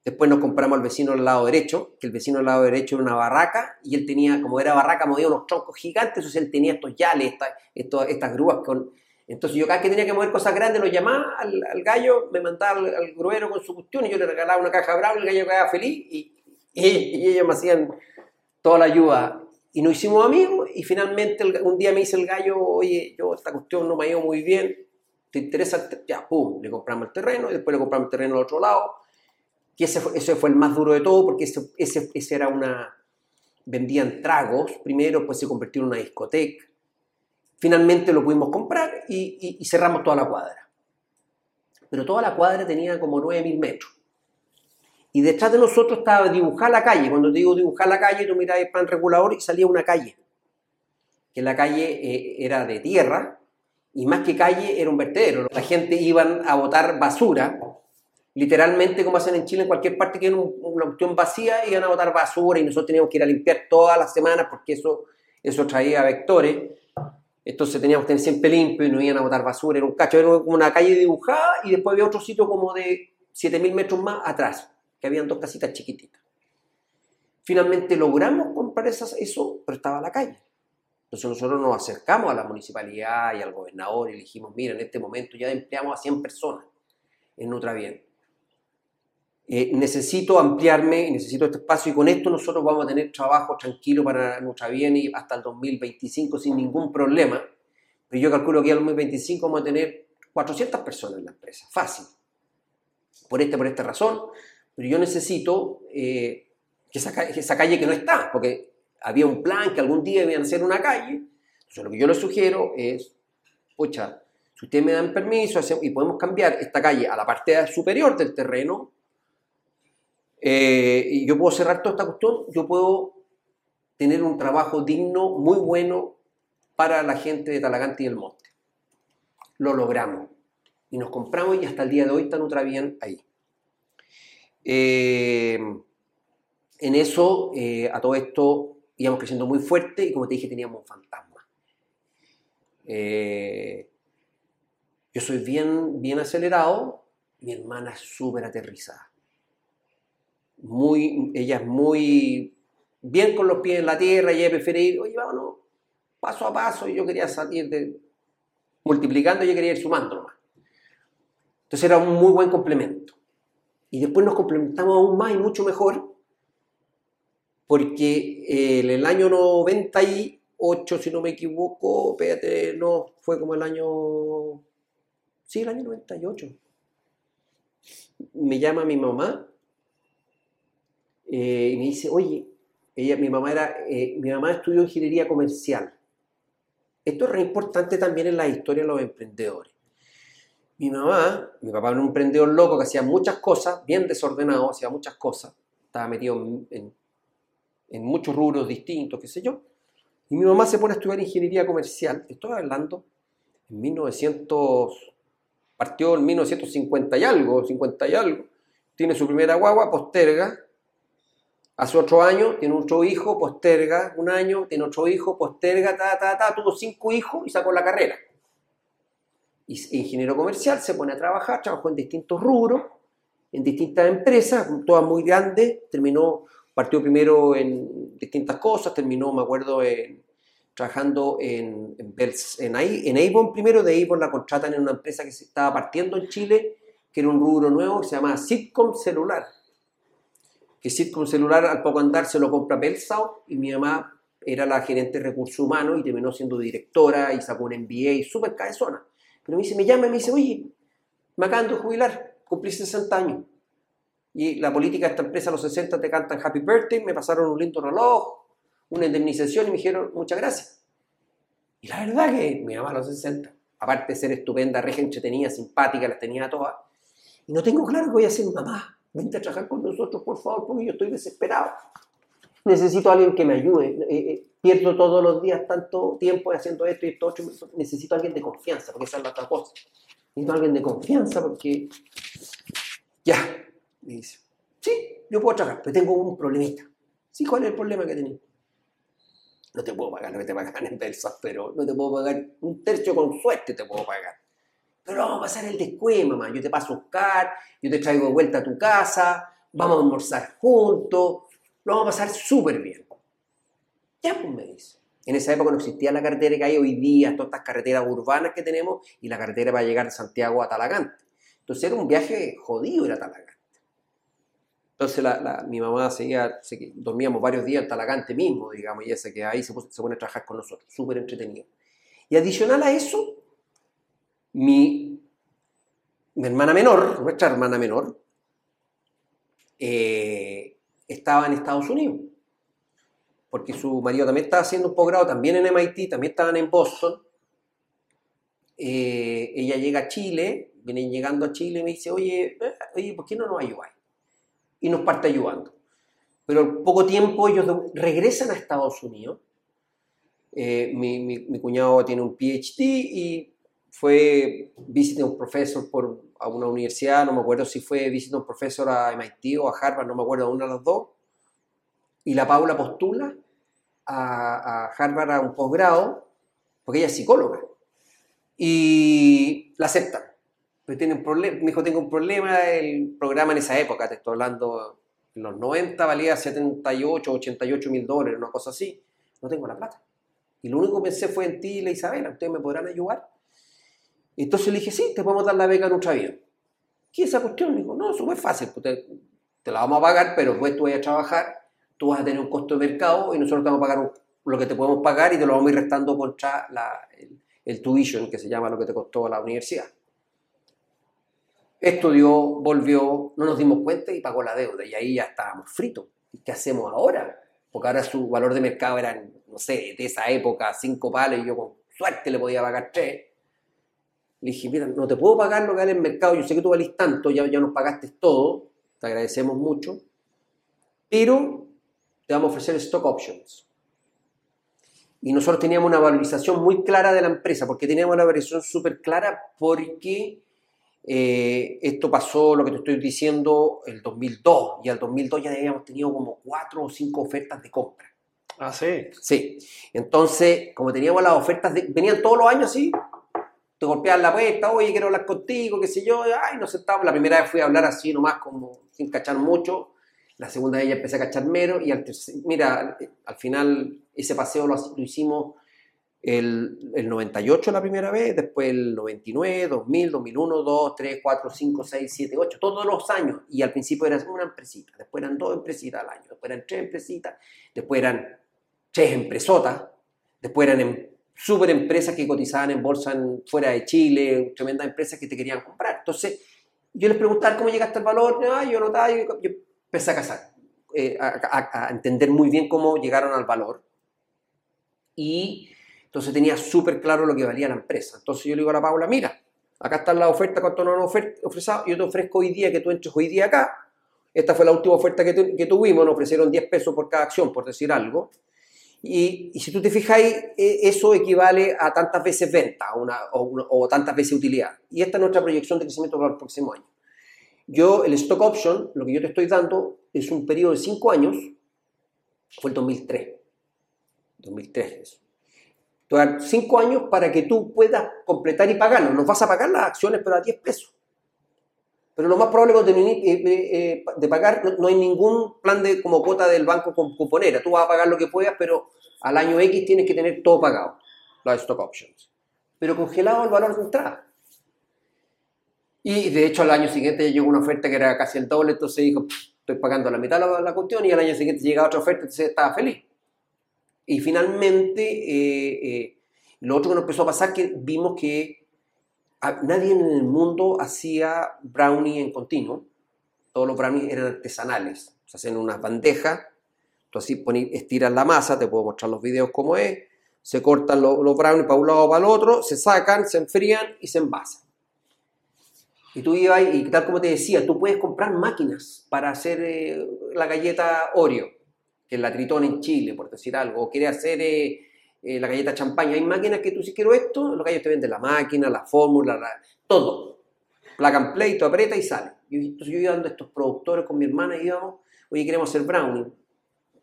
Después nos compramos al vecino al lado derecho, que el vecino al lado derecho era una barraca y él tenía, como era barraca, movía unos troncos gigantes, entonces él tenía estos yales, estas, estas grúas con... Entonces yo cada vez que tenía que mover cosas grandes lo llamaba al, al gallo, me mandaba al, al, gruero con su cuestión y yo le regalaba una caja brava y el gallo quedaba feliz y, y, y, ellos me hacían toda la ayuda. Y nos hicimos amigos y finalmente el, un día me dice el gallo, oye, yo esta cuestión no me ha ido muy bien, ¿te interesa? Ya, pum, le compramos el terreno y después le compramos el terreno al otro lado que ese fue, ese fue el más duro de todo porque ese, ese, ese, era una... Vendían tragos primero, pues se convirtió en una discoteca. Finalmente lo pudimos comprar y, cerramos toda la cuadra. Pero toda la cuadra tenía como 9.000 metros. Y detrás de nosotros estaba dibujar la calle. Cuando te digo dibujar la calle, tú mirabas el plan regulador y salía una calle. Que la calle eh, era de tierra y más que calle era un vertedero. La gente iban a botar basura literalmente como hacen en Chile, en cualquier parte que hay una cuestión vacía, iban a botar basura y nosotros teníamos que ir a limpiar todas las semanas porque eso, eso traía vectores. Entonces teníamos que tener siempre limpio y no iban a botar basura, era un cacho, era como una calle dibujada y después había otro sitio como de 7.000 metros más atrás, que habían dos casitas chiquititas. Finalmente logramos comprar esas, eso, pero estaba la calle. Entonces nosotros nos acercamos a la municipalidad y al gobernador y dijimos, mira, en este momento ya empleamos a 100 personas en Bien eh, necesito ampliarme necesito este espacio y con esto nosotros vamos a tener trabajo tranquilo para nuestra bien y hasta el 2025 sin ningún problema. Pero yo calculo que al 2025 vamos a tener 400 personas en la empresa, fácil. Por esta, por esta razón, pero yo necesito eh, que, esa, esa, calle que no está, porque había un plan que algún día a hacer una calle. Entonces lo que yo les sugiero es, pucha, si ustedes me dan permiso y podemos cambiar esta calle a la parte superior del terreno, eh, y yo puedo cerrar toda esta cuestión, yo puedo tener un trabajo digno, muy bueno para la gente de Talagante y el Monte. Lo logramos. Y nos compramos y hasta el día de hoy está otra bien ahí. Eh, en eso, eh, a todo esto, íbamos creciendo muy fuerte y como te dije, teníamos un fantasma. Yo soy bien, bien acelerado, mi hermana es súper aterrizada muy, ella es muy bien con los pies en la tierra, ella prefiere ir, oye, vámonos, paso a paso, y yo quería salir de, multiplicando, yo quería ir sumando nomás. Entonces era un muy buen complemento. Y después nos complementamos aún más y mucho mejor, porque eh, el año 98, si no me equivoco, espérate, no, fue como el año... Sí, el año 98. Me llama mi mamá eh, y me dice, oye, Ella, mi, mamá era, eh, mi mamá estudió ingeniería comercial. Esto es re importante también en la historia de los emprendedores. Mi mamá, mi papá era un emprendedor loco que hacía muchas cosas, bien desordenado, hacía muchas cosas. Estaba metido en, en muchos rubros distintos, qué sé yo. Y mi mamá se pone a estudiar ingeniería comercial. Estoy hablando en 1900, partió en 1950 y algo, 50 y algo. Tiene su primera guagua, posterga. Hace otro año, tiene otro hijo, posterga. Un año, tiene otro hijo, posterga, ta, ta, ta. Tuvo cinco hijos y sacó la carrera. Y ingeniero comercial se pone a trabajar, trabajó en distintos rubros, en distintas empresas, todas muy grandes. Terminó, partió primero en distintas cosas, terminó, me acuerdo, en trabajando en, en, en, Avon primero, de Avon la contratan en una empresa que se estaba partiendo en Chile, que era un rubro nuevo que se llama Sitcom Celular. Que Sitcom Celular al poco andar se lo compra Belsau y mi mamá era la gerente de recursos humanos y terminó siendo directora y sacó un MBA súper cabezona. Pero me dice, me llama y me dice, oye, me acaban de jubilar, cumplí 60 años. Y la política de esta empresa a los 60 te cantan Happy Birthday, me pasaron un lindo reloj, una indemnización y me dijeron muchas gracias. Y la verdad que me mamá a los 60, aparte de ser estupenda, regia, entretenida, simpática, las tenía todas. Y no tengo claro que voy a ser mamá. Vente a trabajar con nosotros, por favor, porque yo estoy desesperado. Necesito a alguien que me ayude. Eh, eh, pierdo todos los días tanto tiempo haciendo esto y esto otro. Necesito a alguien de confianza, porque esa es la otra cosa. Necesito a alguien de confianza porque... Ya, me dice. Sí, yo puedo trabajar, pero tengo un problemita. Sí, ¿cuál es el problema que tenés? no te puedo pagar que te pagan en Belsas, pero no te puedo pagar un tercio con suerte, te puedo pagar. Pero vamos a pasar el descuento, mamá. Yo te paso a buscar, yo te traigo de vuelta a tu casa, vamos a almorzar juntos, lo vamos a pasar súper bien. Ya, pues me dice. En esa época no existía la carretera que hay hoy día, todas estas carreteras urbanas que tenemos y la carretera para llegar de Santiago a Talagante. Entonces era un viaje jodido ir a Talagante. Entonces mi mamá seguía, dormíamos varios días en Talagante mismo, digamos, y ese que ahí se, pone a trabajar con nosotros, súper entretenido. Y adicional a eso, mi, hermana menor, nuestra hermana menor, eh, estaba en Estados Unidos, porque su marido también estaba haciendo un posgrado, también en MIT, también estaban en Boston. Eh, ella llega a Chile, viene llegando a Chile y me dice, oye, eh, oye, ¿por qué no nos ayudáis? y nos parte ayudando. Pero al poco tiempo ellos regresan a Estados Unidos. Eh, mi, mi, cuñado tiene un PhD y fue visiting professor por a una universidad, no me acuerdo si fue visiting professor a MIT o a Harvard, no me acuerdo, una de las dos. Y la Paula postula a, a Harvard a un posgrado, porque ella es psicóloga. Y la aceptan tiene un problema, mi hijo tengo un problema, el programa en esa época, te estoy hablando, en los 90 valía 78, 88 mil dólares, una cosa así, no tengo la plata. Y lo único que pensé fue en ti y la Isabela, ¿ustedes me podrán ayudar? Entonces le dije, sí, te podemos dar la beca en nuestra vida. ¿Qué es esa cuestión? Dijo, no, eso es fácil, pues te, la vamos a pagar, pero después tú vas a trabajar, tú vas a tener un costo de mercado y nosotros te vamos a pagar lo que te podemos pagar y te lo vamos a ir restando contra el, el tuition, que se llama lo que te costó la universidad estudió, volvió, no nos dimos cuenta y pagó la deuda. Y ahí ya estábamos fritos. ¿Y qué hacemos ahora? Porque ahora su valor de mercado era, no sé, de esa época, cinco palos y yo con suerte le podía pagar tres. Le dije, mira, no te puedo pagar lo que vale el mercado, yo sé que tú valís tanto, ya, ya nos pagaste todo, te agradecemos mucho, pero te vamos a ofrecer stock options. Y nosotros teníamos una valorización muy clara de la empresa, porque teníamos una valorización súper clara porque eh, esto pasó, lo que te estoy diciendo, el 2002, y al 2002 ya habíamos tenido como cuatro o cinco ofertas de compra. Ah, sí. Sí. Entonces, como teníamos las ofertas, venían todos los años así, te golpeaban la puerta, oye, quiero hablar contigo, qué sé yo, ay, no sentamos. La primera vez fui a hablar así nomás, como sin cachar mucho. La segunda vez ya empecé a cachar mero, y al mira, al final ese paseo lo hicimos el, el, 98 la primera vez, después el 99, 2000, 2001, 2, 3, 4, 5, 6, 7, 8, todos los años. Y al principio era una empresita, después eran dos empresitas al año, después eran tres empresitas, después eran tres empresotas, después eran em, super empresas que cotizaban en bolsa fuera de Chile, tremendas empresas que te querían comprar. Entonces, yo les preguntaba cómo llegaste al valor, ah, yo notaba, yo, yo empecé a casar eh, a, entender muy bien cómo llegaron al valor. Y entonces tenía súper claro lo que valía la empresa. Entonces yo le digo a la Paula, mira, acá está la oferta, cuánto nos han ofrecido, yo te ofrezco hoy día que tú entres hoy día acá. Esta fue la última oferta que, que tuvimos, nos ofrecieron 10 pesos por cada acción, por decir algo. Y, si tú te fijáis, e, eso equivale a tantas veces venta o, tantas veces utilidad. Y esta es nuestra proyección de crecimiento para el próximo año. Yo, el stock option, lo que yo te estoy dando es un periodo de 5 años, fue el 2003. 2003 eso. 5 años para que tú puedas completar y pagarlo. Nos vas a pagar las acciones, pero a 10 pesos. Pero lo más probable es de, eh, eh, de pagar, no hay ningún plan de como cuota del banco con cuponera. Tú vas a pagar lo que puedas, pero al año X tienes que tener todo pagado, las stock options. Pero congelado el valor de entrada. Y de hecho al año siguiente llegó una oferta que era casi el doble, entonces dijo, estoy pagando la mitad de la, cuestión y al año siguiente llega otra oferta, entonces estaba feliz. Y finalmente, eh, lo otro que nos empezó a pasar que vimos que nadie en el mundo hacía brownie en continuo. Todos los brownies eran artesanales. Se hacen unas bandejas, tú así estiras la masa, te puedo mostrar los videos como es, se cortan los, brownies para un lado o para el otro, se sacan, se enfrían y se envasan. Y tú ibas, y tal como te decía, tú puedes comprar máquinas para hacer eh, la galleta Oreo, que es la Tritón en Chile, por decir algo, o quieres hacer eh, eh, la galleta champaña. Hay máquinas que tú si quiero esto, los gallos te venden la máquina, la fórmula, todo. Plug and play, tú aprieta y sale. entonces yo iba dando estos productores con mi hermana y íbamos, oye, queremos hacer brownie.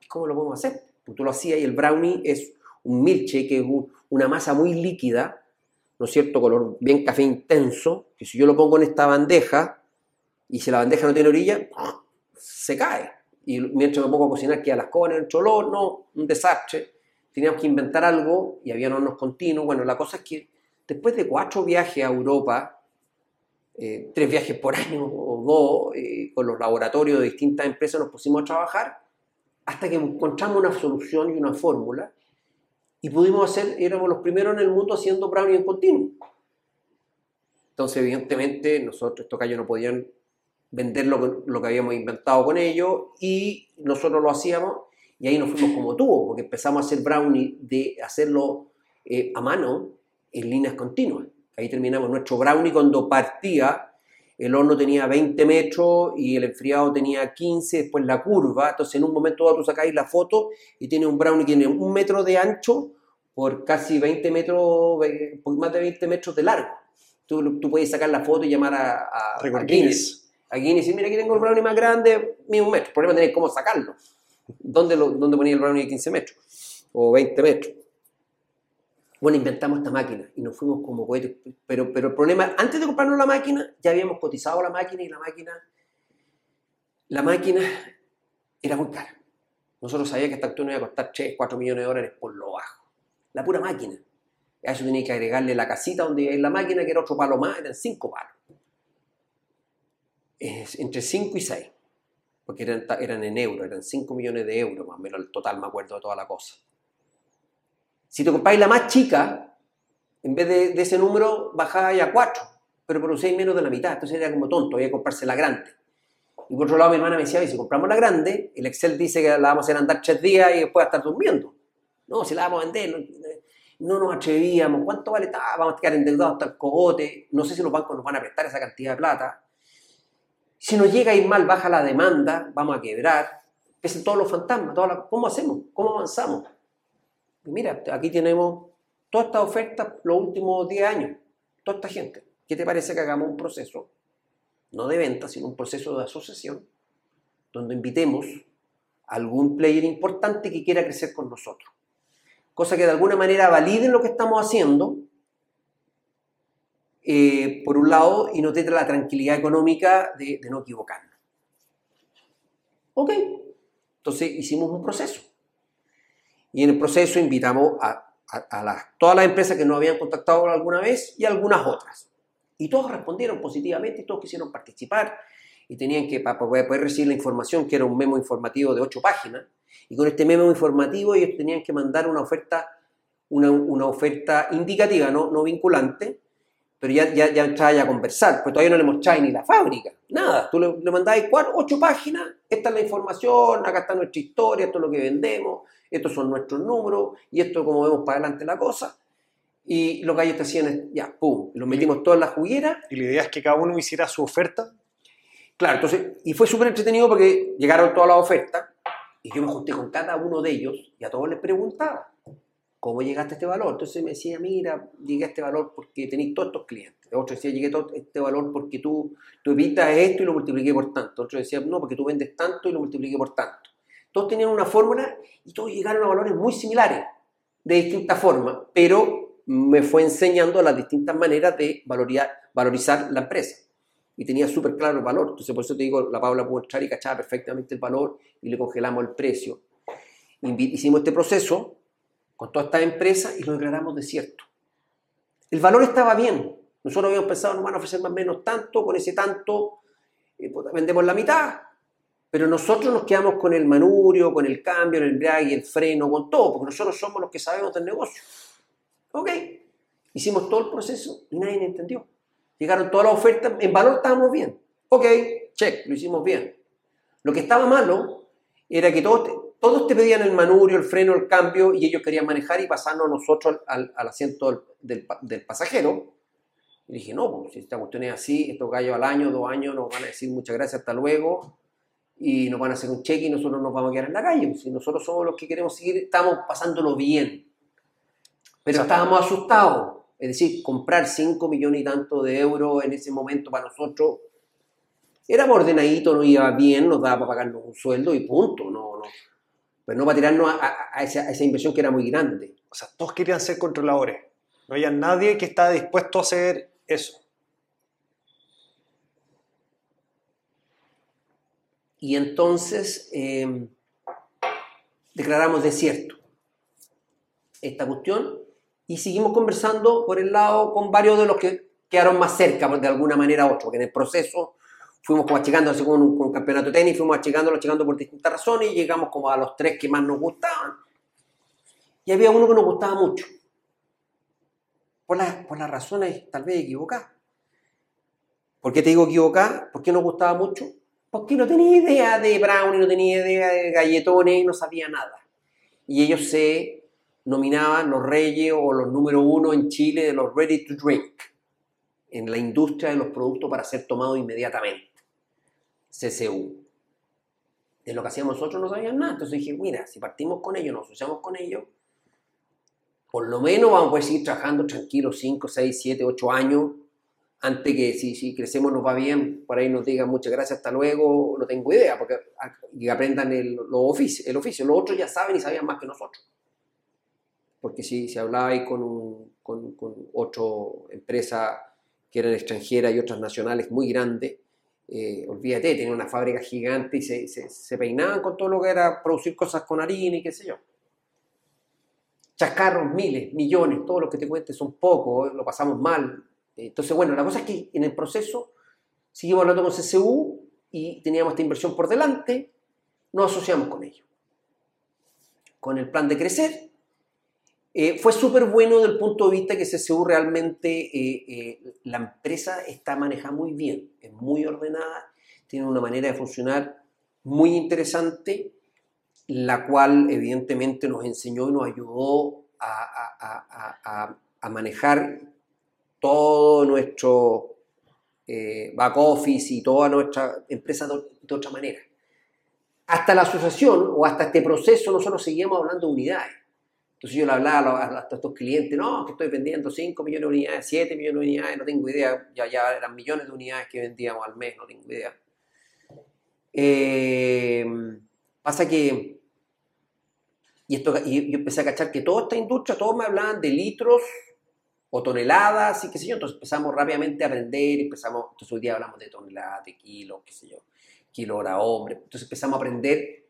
¿Cómo lo podemos hacer? Pues tú lo hacías y el brownie es un milkshake, que es una masa muy líquida, ¿no es cierto? Color bien café intenso, que si yo lo pongo en esta bandeja y si la bandeja no tiene orilla, se cae. Y mientras me pongo a cocinar, queda las cosas en el cholor, no, un desastre teníamos que inventar algo y había hornos continuos. Bueno, la cosa es que después de cuatro viajes a Europa, eh, tres viajes por año o dos, eh, con los laboratorios de distintas empresas nos pusimos a trabajar hasta que encontramos una solución y una fórmula y pudimos hacer, éramos los primeros en el mundo haciendo brownie en continuo. Entonces, evidentemente, nosotros, estos callos no podían vender lo lo que habíamos inventado con ellos y nosotros lo hacíamos y ahí nos fuimos como tubo, porque empezamos a hacer brownie de hacerlo eh, a mano en líneas continuas. Ahí terminamos nuestro brownie cuando partía, el horno tenía 20 metros y el enfriado tenía 15, después la curva, entonces en un momento dado tú sacáis la foto y tiene un brownie que tiene un metro de ancho por casi 20 metros, más de 20 metros de largo. Tú, tú puedes sacar la foto y llamar a, a, a Guinness. A Guinness y mira, aquí tengo el brownie más grande, mide un metro. El problema es cómo sacarlo. ¿Dónde, ¿Dónde ponía el brownie de 15 metros? O 20 metros. Bueno, inventamos esta máquina y nos fuimos como cohetes. Pero, pero el problema, antes de comprarnos la máquina, ya habíamos cotizado la máquina y la máquina, la máquina era muy cara. Nosotros sabíamos que esta acción iba a costar 3, 4 millones de dólares por lo bajo. La pura máquina. A eso tenía que agregarle la casita donde iba la máquina, que era otro palo más, eran 5 palos. entre 5 y 6 porque eran, en euros, eran 5 millones de euros más o menos el total, me acuerdo de toda la cosa. Si te compráis la más chica, en vez de, ese número bajáis a 4, pero producéis menos de la mitad, entonces era como tonto, había que comprarse la grande. Y por otro lado mi hermana me decía, si compramos la grande, el Excel dice que la vamos a hacer andar 3 días y después a estar durmiendo. No, si la vamos a vender, no, nos atrevíamos, ¿cuánto vale? vamos a quedar endeudados hasta el cogote, no sé si los bancos nos van a prestar esa cantidad de plata. Si nos llega a ir mal, baja la demanda, vamos a quebrar. Empiezan todos los fantasmas. ¿Cómo hacemos? ¿Cómo avanzamos? mira, aquí tenemos toda esta oferta los últimos 10 años. Toda esta gente. ¿Qué te parece que hagamos un proceso? No de venta, sino un proceso de asociación, donde invitemos a algún player importante que quiera crecer con nosotros. Cosa que de alguna manera valide lo que estamos haciendo eh, por un lado, y nos dé la tranquilidad económica de, no equivocarnos. Ok, entonces hicimos un proceso. Y en el proceso invitamos a, todas las empresas que nos habían contactado alguna vez y algunas otras. Y todos respondieron positivamente y todos quisieron participar y tenían que, para poder recibir la información, que era un memo informativo de ocho páginas, y con este memo informativo ellos tenían que mandar una oferta, una, oferta indicativa, no, no vinculante, pero ya, ya, ya entraba a conversar, pues todavía no le mostráis ni la fábrica, nada. Tú le, le mandáis cuatro, ocho páginas, esta es la información, acá está nuestra historia, esto es lo que vendemos, estos son nuestros números, y esto es como vemos para adelante la cosa. Y lo que ellos te hacían es, ya, pum, los metimos todos en la juguera. Y la idea es que cada uno hiciera su oferta. Claro, entonces, y fue súper entretenido porque llegaron todas las ofertas, y yo me junté con cada uno de ellos, y a todos les preguntaba, ¿cómo llegaste a este valor? Entonces me decía, mira, llegué a este valor porque tenéis todos estos clientes. Otro decía, llegué a este valor porque tú, tú evitas esto y lo multipliqué por tanto. Otro decía, no, porque tú vendes tanto y lo multipliqué por tanto. Todos tenían una fórmula y todos llegaron a valores muy similares, de distintas formas, pero me fue enseñando las distintas maneras de valorizar, valorizar la empresa. Y tenía súper claro el valor. Entonces, por eso te digo, la Paula pudo entrar y cachaba perfectamente el valor y le congelamos el precio. Hicimos este proceso con todas estas empresas y lo declaramos desierto. El valor estaba bien. Nosotros habíamos pensado, nos van a ofrecer más o menos tanto, con ese tanto eh, vendemos la mitad. Pero nosotros nos quedamos con el manurio, con el cambio, el embrague, el freno, con todo, porque nosotros somos los que sabemos del negocio. Ok, hicimos todo el proceso y nadie entendió. Llegaron todas las ofertas, en valor estábamos bien. Ok, check, lo hicimos bien. Lo que estaba malo era que todos, todos te pedían el manurio, el freno, el cambio, y ellos querían manejar y pasarnos nosotros al, al asiento del, del, pasajero. Y dije, no, pues, si esta cuestión es así, estos gallos al año, dos años, nos van a decir muchas gracias, hasta luego, y nos van a hacer un cheque y nosotros nos vamos a quedar en la calle. Si nosotros somos los que queremos seguir, estamos pasándolo bien. Pero estábamos asustados. Es decir, comprar 5 millones y tanto de euros en ese momento para nosotros era ordenadito, no iba bien, nos daba para pagarnos un sueldo y punto. No, no. Pero no para tirarnos a, a, esa, a, esa, inversión que era muy grande. O sea, todos querían ser controladores. No había nadie que estaba dispuesto a hacer eso. Y entonces eh, declaramos desierto esta cuestión y seguimos conversando por el lado con varios de los que quedaron más cerca, de alguna manera u otra, porque en el proceso fuimos como achicando, así con un, campeonato de tenis, fuimos achicándolo, achicando por distintas razones y llegamos como a los tres que más nos gustaban. Y había uno que nos gustaba mucho, por, la, por las razones tal vez equivocadas. ¿Por qué te digo equivocadas? ¿Por qué nos gustaba mucho? Porque no tenía idea de brownie, no tenía idea de galletones, no sabía nada. Y ellos se nominaban los reyes o los número uno en Chile de los ready to drink, en la industria de los productos para ser tomados inmediatamente. CCU. De lo que hacíamos nosotros no sabían nada. Entonces dije, mira, si partimos con ellos, nos asociamos con ellos, por lo menos vamos a poder seguir trabajando tranquilos 5, 6, 7, 8 años, antes que si, si crecemos nos va bien, por ahí nos digan muchas gracias, hasta luego, no tengo idea, porque y aprendan el, lo oficio, el oficio. Los otros ya saben y sabían más que nosotros porque si, si hablaba ahí con, un, con, con otra empresa que eran extranjeras y otras nacionales muy grandes, eh, olvídate, tenían una fábrica gigante y se, se, peinaban con todo lo que era producir cosas con harina y qué sé yo. Chascarros, miles, millones, todo lo que te cuente son pocos, lo pasamos mal. Entonces, bueno, la cosa es que en el proceso seguimos hablando con CCU y teníamos esta inversión por delante, nos asociamos con ellos. Con el plan de crecer, eh, fue súper bueno desde el punto de vista que CCU realmente, eh, eh, la empresa está manejada muy bien, es muy ordenada, tiene una manera de funcionar muy interesante, la cual evidentemente nos enseñó y nos ayudó a, manejar todo nuestro back office y toda nuestra empresa de, de otra manera. Hasta la asociación o hasta este proceso nosotros seguíamos hablando de unidades entonces yo le hablaba a, estos clientes, no, que estoy vendiendo 5 millones de unidades, 7 millones de unidades, no tengo idea, ya, ya eran millones de unidades que vendíamos al mes, no tengo idea. Eh, pasa que, y, esto, y yo empecé a cachar que toda esta industria, todos me hablaban de litros o toneladas y qué sé yo, entonces empezamos rápidamente a aprender, empezamos, entonces hoy día hablamos de toneladas, de kilos, qué sé yo, kilo hora hombre, entonces empezamos a aprender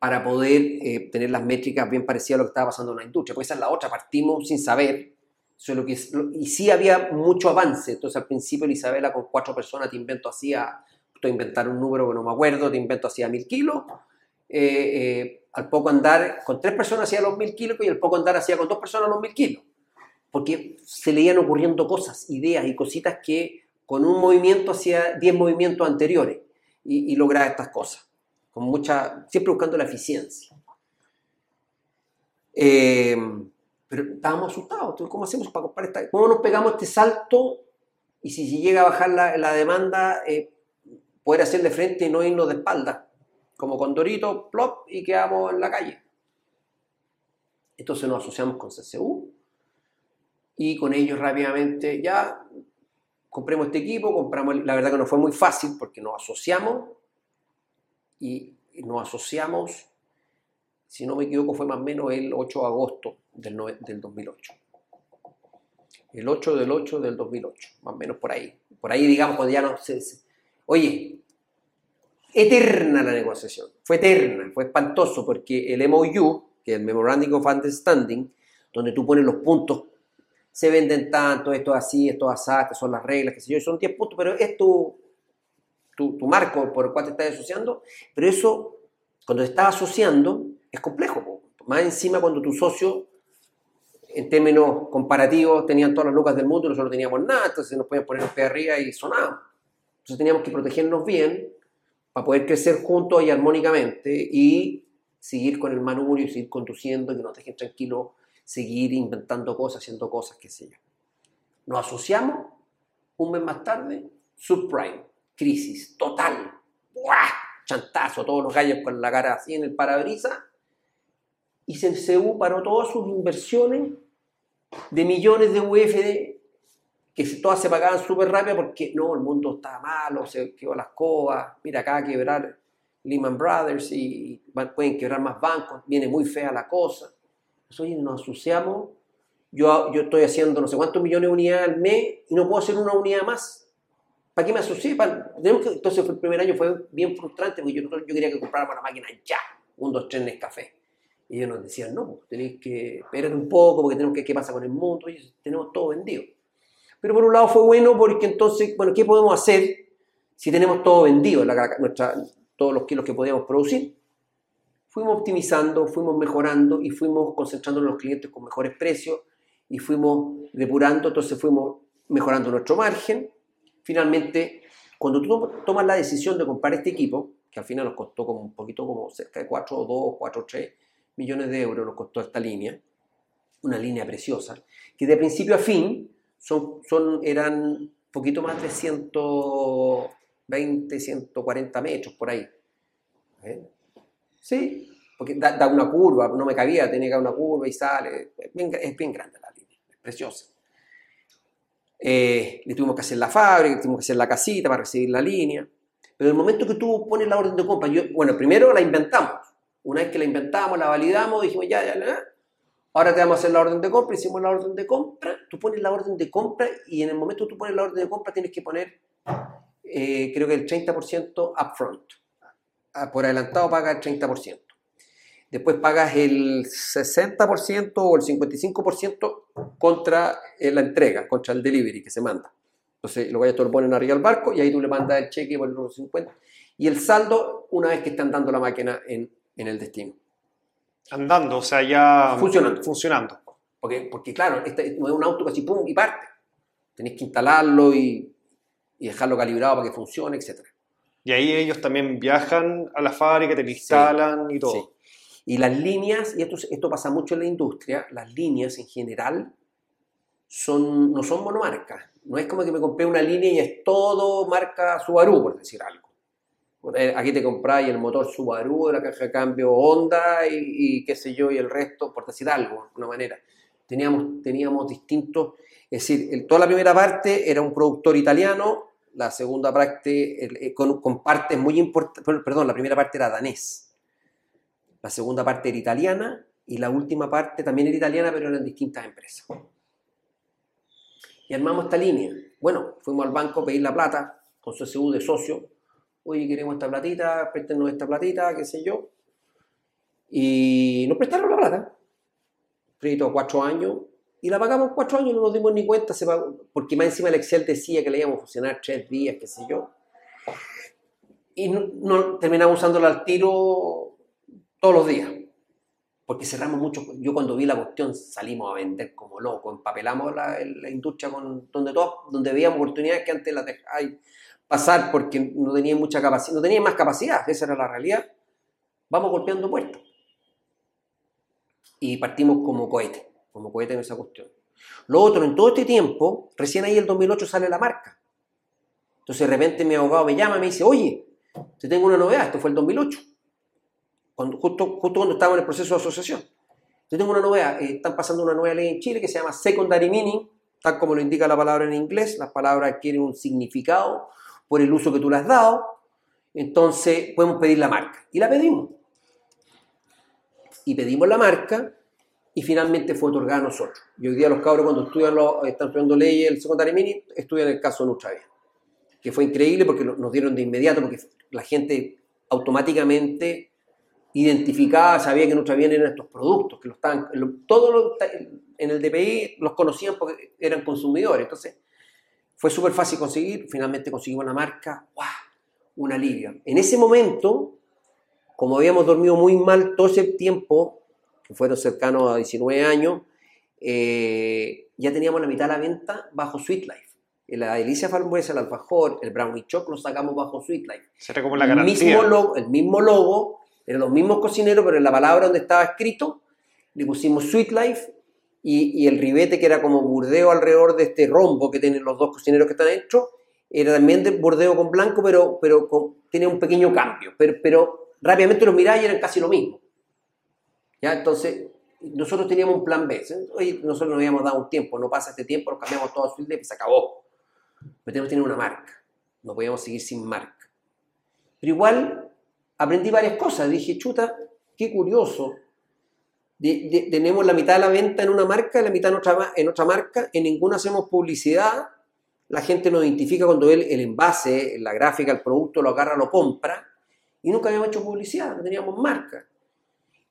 para poder eh, tener las métricas bien parecidas a lo que estaba pasando en la industria. Porque esa es la otra, partimos sin saber. Eso lo que y sí había mucho avance. Entonces al principio Isabela con cuatro personas te invento hacía, te inventar un número que no me acuerdo, te invento hacía mil kilos. Eh, eh, al poco andar, con tres personas hacía los mil kilos y al poco andar hacía con dos personas los mil kilos. porque se le iban ocurriendo cosas, ideas y cositas que con un movimiento hacía 10 movimientos anteriores y, y estas cosas, con mucha, siempre buscando la eficiencia. Eh, pero estábamos asustados, ¿cómo hacemos para comprar esta? ¿Cómo nos pegamos este salto? Y si, llega a bajar la, la demanda, eh, poder hacerle frente y no irnos de espalda, como con Dorito, plop, y quedamos en la calle. Entonces nos asociamos con CCU y con ellos rápidamente ya compremos este equipo, compramos, la verdad que no fue muy fácil porque nos asociamos y nos asociamos, si no me equivoco, fue más o menos el 8 de agosto del, del 2008. El 8 del 8 del 2008, más o menos por ahí. Por ahí, digamos, cuando ya no se, Oye, eterna la negociación, fue eterna, fue espantoso porque el MOU, que es el Memorandum of Understanding, donde tú pones los puntos, se venden tanto, esto así, esto así, que son las reglas, que sé yo, son 10 puntos, pero es tu, marco por el cual te estás asociando, pero eso, cuando te estás asociando, es complejo, más encima cuando tu socio en términos comparativos tenían todas las lucas del mundo y nosotros no teníamos nada, entonces nos podían poner pies arriba y sonábamos. Entonces teníamos que protegernos bien para poder crecer juntos y armónicamente y seguir con el manubrio seguir conduciendo, que nos dejen tranquilos, seguir inventando cosas, haciendo cosas, qué sé yo. Nos asociamos, un mes más tarde, subprime, crisis total, ¡buah! chantazo, todos los gallos con la cara así en el parabrisas, y CCU paró todas sus inversiones de millones de UFD que todas se pagaban súper rápido porque no, el mundo estaba malo, se quedó las cobas, mira acá quebrar Lehman Brothers y pueden quebrar más bancos, viene muy fea la cosa. Entonces, nos asociamos, yo, yo estoy haciendo no sé cuántos millones de unidades al mes y no puedo hacer una unidad más. ¿Para qué me asocié? entonces el primer año fue bien frustrante porque yo, yo quería que compráramos la máquina ya, un, dos, tres café. Y ellos nos decían, no, pues, tenéis que esperar un poco porque tenemos que ver qué pasa con el mundo y tenemos todo vendido. Pero por un lado fue bueno porque entonces, bueno, ¿qué podemos hacer si tenemos todo vendido, nuestra, todos los kilos que podíamos producir? Fuimos optimizando, fuimos mejorando y fuimos concentrando en los clientes con mejores precios y fuimos depurando, entonces fuimos mejorando nuestro margen. Finalmente, cuando tú tomas la decisión de comprar este equipo, que al final nos costó como un poquito como cerca de 4 o 2, 4 3 millones de euros nos costó esta línea, una línea preciosa, que de principio a fin son, son, eran poquito más de 120, 140 metros por ahí. ¿Eh? Sí, porque da, una curva, no me cabía, tenía que dar una curva y sale. Es bien, grande la línea, es preciosa. Eh, le tuvimos que hacer la fábrica, tuvimos que hacer la casita para recibir la línea. Pero el momento que tú pones la orden de compra, bueno, primero la inventamos. Una vez que la inventamos, la validamos, dijimos ya, ya, ya, Ahora te vamos a hacer la orden de compra, hicimos la orden de compra, tú pones la orden de compra y en el momento que tú pones la orden de compra tienes que poner, eh, creo que el 30% upfront. Ah, por adelantado pagas el 30%. Después pagas el 60% o el 55% contra eh, la entrega, contra el delivery que se manda. Entonces, los gallos lo ponen arriba al barco y ahí tú le mandas el cheque por los 50. Y el saldo una vez que están dando la máquina en, en el destino. Andando, o sea, ya funcionando. funcionando. Porque, porque claro, este no es un auto que así pum y parte. Tenéis que instalarlo y, y, dejarlo calibrado para que funcione, etc. Y ahí ellos también viajan a la fábrica, te instalan y todo. Sí. Y las líneas, y esto, esto pasa mucho en la industria, las líneas en general son, no son monomarcas. No es como que me compré una línea y es todo marca Subaru, por decir algo. Eh, aquí te compráis el motor Subaru, la caja de cambio Honda y, qué sé yo, y el resto, por decir algo, de alguna manera. Teníamos, teníamos distintos, es decir, toda la primera parte era un productor italiano, la segunda parte eh, con, con, partes muy importantes, perdón, la primera parte era danés, la segunda parte era italiana y la última parte también era italiana, pero eran distintas empresas. Y armamos esta línea. Bueno, fuimos al banco a pedir la plata con su CSU de socio oye, queremos esta platita, préstenos esta platita, qué sé yo. Y nos prestaron la plata, crédito a cuatro años, y la pagamos cuatro años, no nos dimos ni cuenta, porque más encima el Excel decía que le íbamos a funcionar tres días, qué sé yo. Y no, terminamos usándola al tiro todos los días. porque cerramos mucho. Yo cuando vi la cuestión salimos a vender como locos, empapelamos la, la industria con, donde, todo, donde veíamos oportunidades que antes las dejáis pasar porque no tenían mucha capacidad, no tenían más capacidad, esa era la realidad. Vamos golpeando puertas. Y partimos como cohete, como cohete en esa cuestión. Lo otro, en todo este tiempo, recién ahí el 2008 sale la marca. Entonces de repente mi abogado me llama y me dice, oye, te tengo una novedad, esto fue el 2008, cuando, justo, justo cuando estábamos en el proceso de asociación. Yo tengo una novedad, eh, están pasando una nueva ley en Chile que se llama Secondary Meaning, tal como lo indica la palabra en inglés, las palabras adquieren un significado por el uso que tú le has dado, entonces podemos pedir la marca. Y la pedimos. Y pedimos la marca y finalmente fue otorgada a nosotros. Y hoy día los cabros cuando estudian están estudiando leyes, el secundario mini, estudian el caso de nuestra vida. Que fue increíble porque nos dieron de inmediato, porque la gente automáticamente identificaba, sabía que nuestra bien eran estos productos, que los estaban, todos en el DPI los conocían porque eran consumidores. Entonces, fue súper fácil conseguir, finalmente conseguimos la marca, ¡guau! Un alivio. En ese momento, como habíamos dormido muy mal todo ese tiempo, fueron cercanos a 19 años, eh, ya teníamos la mitad de la venta bajo Sweet Life. La delicia frambuesa, el alfajor, el brownie choc lo sacamos bajo Sweet Life. Será como la garantía. El mismo, logo, el mismo logo, eran los mismos cocineros, pero en la palabra donde estaba escrito, le pusimos Sweet Life y, el ribete que era como burdeo alrededor de este rombo que tienen los dos cocineros que están dentro, era también de bordeo con blanco, pero, pero un pequeño cambio. Pero, rápidamente los miráis y eran casi lo mismo. ¿Ya? Entonces, nosotros teníamos un plan B. Oye, nosotros nos habíamos dado un tiempo, no pasa este tiempo, nos cambiamos todo a Sweet y se acabó. Pero tenemos que tener una marca. No podíamos seguir sin marca. Pero igual aprendí varias cosas. Dije, chuta, qué curioso. tenemos la mitad de la venta en una marca, la mitad en otra, marca. En ninguna hacemos publicidad. La gente nos identifica cuando ve el envase, la gráfica, el producto, lo agarra, lo compra. Y nunca habíamos hecho publicidad, no teníamos marca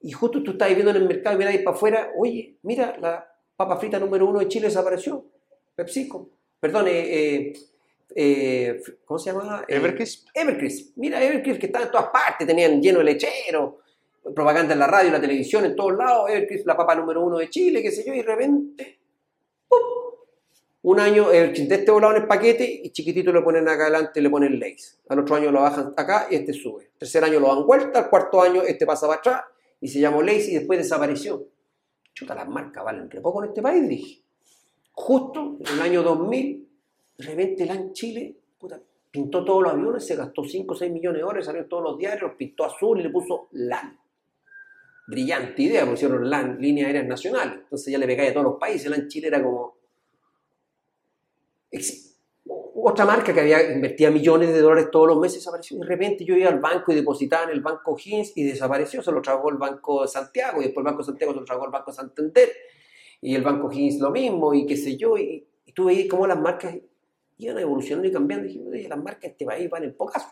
y justo tú estás viendo en el mercado y miras ahí para afuera, oye, mira, la papa frita número uno de Chile desapareció, PepsiCo, perdón, eh, eh, eh ¿cómo se llama? Eh, Evercrisp. Evercrisp, mira, Evercrisp que está en todas partes, tenían lleno de lechero, propaganda en la radio, en la televisión, en todos lados, Evercrisp, la papa número uno de Chile, qué sé yo, y de repente, ¡pum! un año Evercrisp de este volado en el paquete y chiquitito le ponen acá adelante, le ponen Lace. Al otro año lo bajan acá y este sube. Tercer año lo dan vuelta, al cuarto año este pasa para atrás y se llamó Lacey y después desapareció. Chuta, las marcas valen entre poco en este país, dije. Justo en el año 2000, LAN Chile puta, pintó todos los aviones, se gastó 5 o 6 millones de dólares, salió todos los diarios, los pintó azul y le puso LAN. Brillante idea, pusieron LAN, Línea Aérea Nacional. Entonces ya le pegáis a todos los países. LAN Chile era como otra marca que había invertía millones de dólares todos los meses desapareció. De repente yo iba al banco y depositaba en el banco Hins y desapareció. Se lo trabajó el Banco de Santiago y después el Banco de Santiago se lo trabajó el Banco Santander y el Banco Hins lo mismo y qué sé yo. Y, y tú veías cómo las marcas iban evolucionando y cambiando. Y dije, las marcas de este país van en pocas.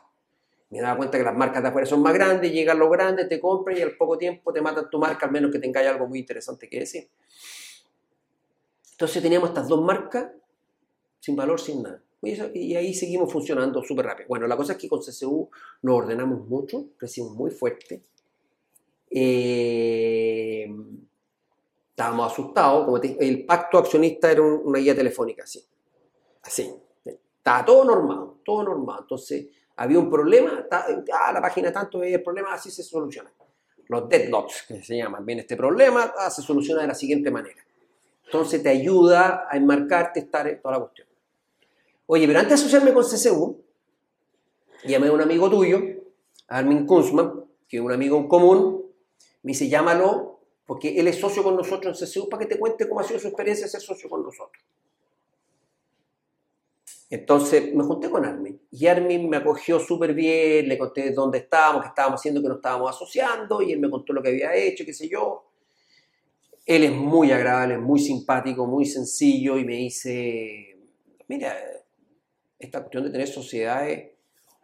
Me daba cuenta que las marcas de afuera son más grandes, llegan los grandes, te compran y al poco tiempo te matan tu marca, al menos que tengáis algo muy interesante que decir. Entonces teníamos estas dos marcas sin valor, sin nada. Y, ahí seguimos funcionando súper rápido. Bueno, la cosa es que con CCU nos ordenamos mucho, crecimos muy fuerte. Eh, estábamos asustados, el pacto accionista era una guía telefónica, así. Así. Estaba todo normal, todo normal. Entonces, había un problema, ah, la página tanto veía el problema, así se soluciona. Los deadlocks, que se llaman, bien, este problema ah, se soluciona de la siguiente manera. Entonces te ayuda a enmarcarte, estar toda la cuestión. Oye, pero antes de asociarme con CCU, llamé a un amigo tuyo, Armin Kunzman, que es un amigo común, me dice, llámalo, porque él es socio con nosotros en CCU, para que te cuente cómo ha sido su experiencia de ser socio con nosotros. Entonces me junté con Armin y Armin me acogió súper bien, le conté dónde estábamos, qué estábamos haciendo, que nos estábamos asociando y él me contó lo que había hecho, qué sé yo. Él es muy agradable, muy simpático, muy sencillo y me dice, mira, esta cuestión de tener sociedades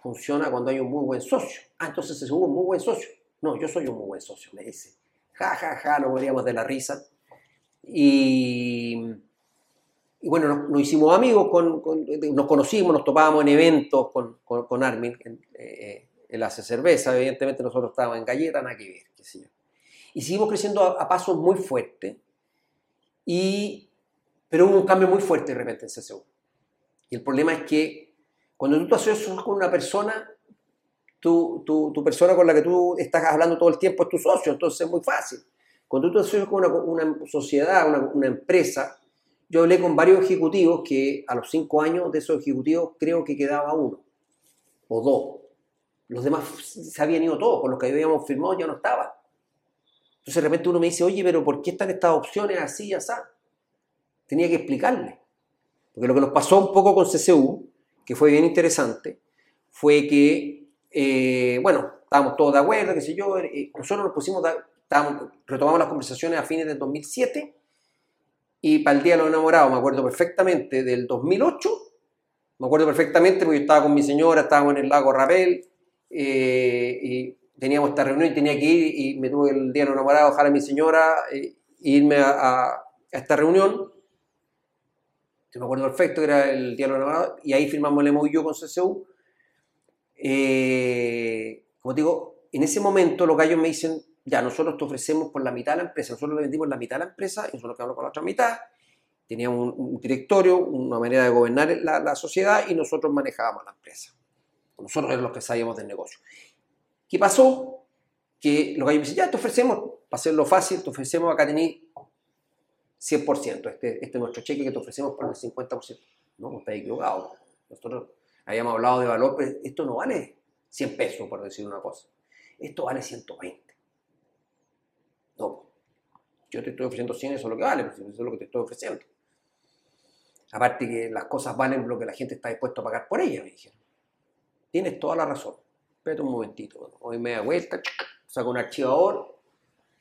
funciona cuando hay un muy buen socio. Ah, entonces es un muy buen socio. No, yo soy un muy buen socio, me dice. Ja, ja, ja, nos moríamos de la risa. Y, y bueno, nos, hicimos amigos, con, nos conocimos, nos topábamos en eventos con, con, Armin, en, eh, él hace cerveza, evidentemente nosotros estábamos en galleta, nada que ver, qué sé yo. Y seguimos creciendo a, pasos muy fuertes, y, pero hubo un cambio muy fuerte de repente en CCU. Y el problema es que cuando tú te asocias con una persona, tu, tu, persona con la que tú estás hablando todo el tiempo es tu socio, entonces es muy fácil. Cuando tú te asocias con una, una sociedad, una, una empresa, yo hablé con varios ejecutivos que a los cinco años de esos ejecutivos creo que quedaba uno o dos. Los demás se habían ido todos, con los que habíamos firmado ya no estaba. Entonces de repente uno me dice, oye, pero ¿por qué están estas opciones así y así? Tenía que explicarle. Porque lo que nos pasó un poco con CCU, que fue bien interesante, fue que, eh, bueno, estábamos todos de acuerdo, qué sé yo, eh, nosotros nos pusimos, retomamos las conversaciones a fines del 2007 y para el Día de los Enamorados, me acuerdo perfectamente, del 2008, me acuerdo perfectamente porque yo estaba con mi señora, estábamos en el lago Rapel, eh, y teníamos esta reunión y tenía que ir y me tuve el día de los enamorados dejar a mi señora e irme a, esta reunión. Yo me acuerdo perfecto que era el día de los enamorados y ahí firmamos el MOU con CCU. Eh, como digo, en ese momento los gallos me dicen, ya, nosotros te ofrecemos por la mitad la empresa, nosotros le vendimos la mitad de la empresa y nosotros quedamos con la otra mitad. Teníamos un, directorio, una manera de gobernar la, la sociedad y nosotros manejábamos la empresa. Nosotros éramos los que sabíamos del negocio. ¿Qué pasó? Que los gallos me dicen, ya te ofrecemos, para hacerlo fácil, te ofrecemos acá tenéis 100%, este, este es nuestro cheque que te ofrecemos por el 50%. No, está equivocado. Nosotros habíamos hablado de valor, pero esto no vale 100 pesos, por decir una cosa. Esto vale 120. No, yo te estoy ofreciendo 100, eso es lo que vale, eso es lo que te estoy ofreciendo. Aparte que las cosas valen lo que la gente está dispuesto a pagar por ellas, me dijeron. Tienes toda la razón. Espérate un momentito. Hoy me da vuelta, saco un archivador,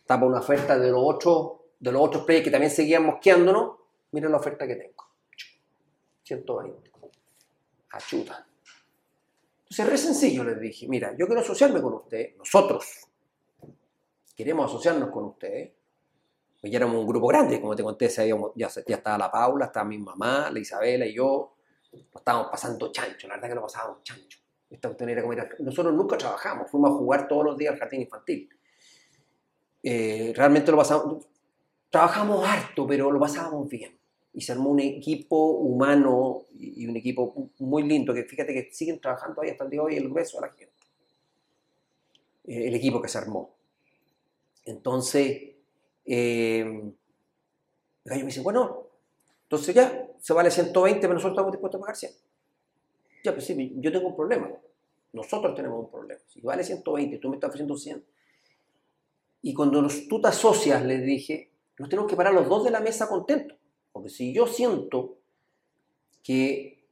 tapa una oferta de los otros, de los otros players que también seguían mosqueándonos. Mira la oferta que tengo. 120. Achuta. Entonces, es re sencillo, les dije. Mira, yo quiero asociarme con ustedes. Nosotros queremos asociarnos con ustedes. Pues ya éramos un grupo grande, como te conté, ya, ya estaba la Paula, estaba mi mamá, la Isabela y yo. Nos estábamos pasando chancho, la verdad que lo pasábamos chancho. Nosotros nunca trabajamos, fuimos a jugar todos los días al jardín infantil. Eh, realmente lo pasamos, trabajamos harto, pero lo pasábamos bien. Y se armó un equipo humano y un equipo muy lindo, que fíjate que siguen trabajando ahí hasta el día de hoy el grueso de la gente. Eh, el equipo que se armó. Entonces, eh, el gallo me dice, bueno, entonces ya, se vale 120, pero nosotros estamos dispuestos a pagar 100. Ya, pues sí, yo tengo un problema. Nosotros tenemos un problema. Si vale 120, tú me estás ofreciendo 100. Y cuando tú te asocias, les dije, nos tenemos que parar los dos de la mesa contentos. Porque si yo siento que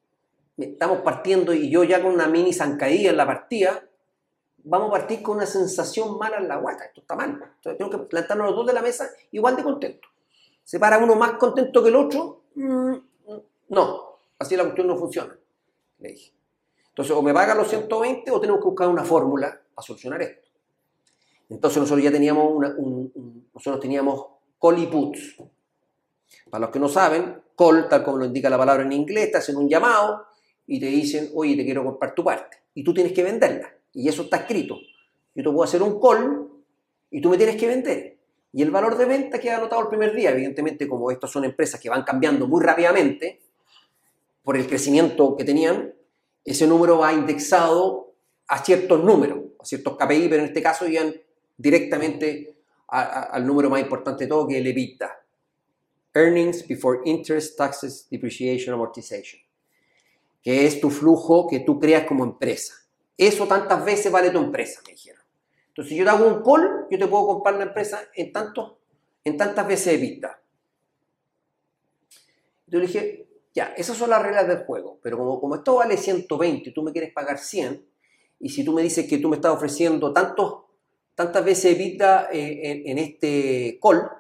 estamos partiendo y yo ya con una mini zancadilla en la partida, vamos a partir con una sensación mala en la guata. Esto está mal. Entonces tenemos que plantarnos los dos de la mesa igual de contentos. ¿Se para uno más contento que el otro? Mm, no. Así la cuestión no funciona le dije. Entonces, o me pagan los 120 o tenemos que buscar una fórmula para solucionar esto. Entonces nosotros ya teníamos, un, nosotros teníamos call y puts. Para los que no saben, call, tal como lo indica la palabra en inglés, te hacen un llamado y te dicen, oye, te quiero comprar tu parte. Y tú tienes que venderla. Y eso está escrito. Yo te puedo hacer un call y tú me tienes que vender. Y el valor de venta queda anotado el primer día. Evidentemente, como estas son empresas que van cambiando muy rápidamente, por el crecimiento que tenían, ese número va indexado a ciertos números, a ciertos KPI, pero en este caso iban directamente al número más importante de todo, que es el EBITDA. Earnings before interest, taxes, depreciation, amortization. Que es tu flujo que tú creas como empresa. Eso tantas veces vale tu empresa, me dijeron. Entonces, si yo te hago un call, yo te puedo comprar la empresa en, tanto, en tantas veces EBITDA. Yo le dije, ya, esas son las reglas del juego, pero como, como esto vale 120 y tú me quieres pagar 100, y si tú me dices que tú me estás ofreciendo tantos, tantas veces evita eh, en, este call,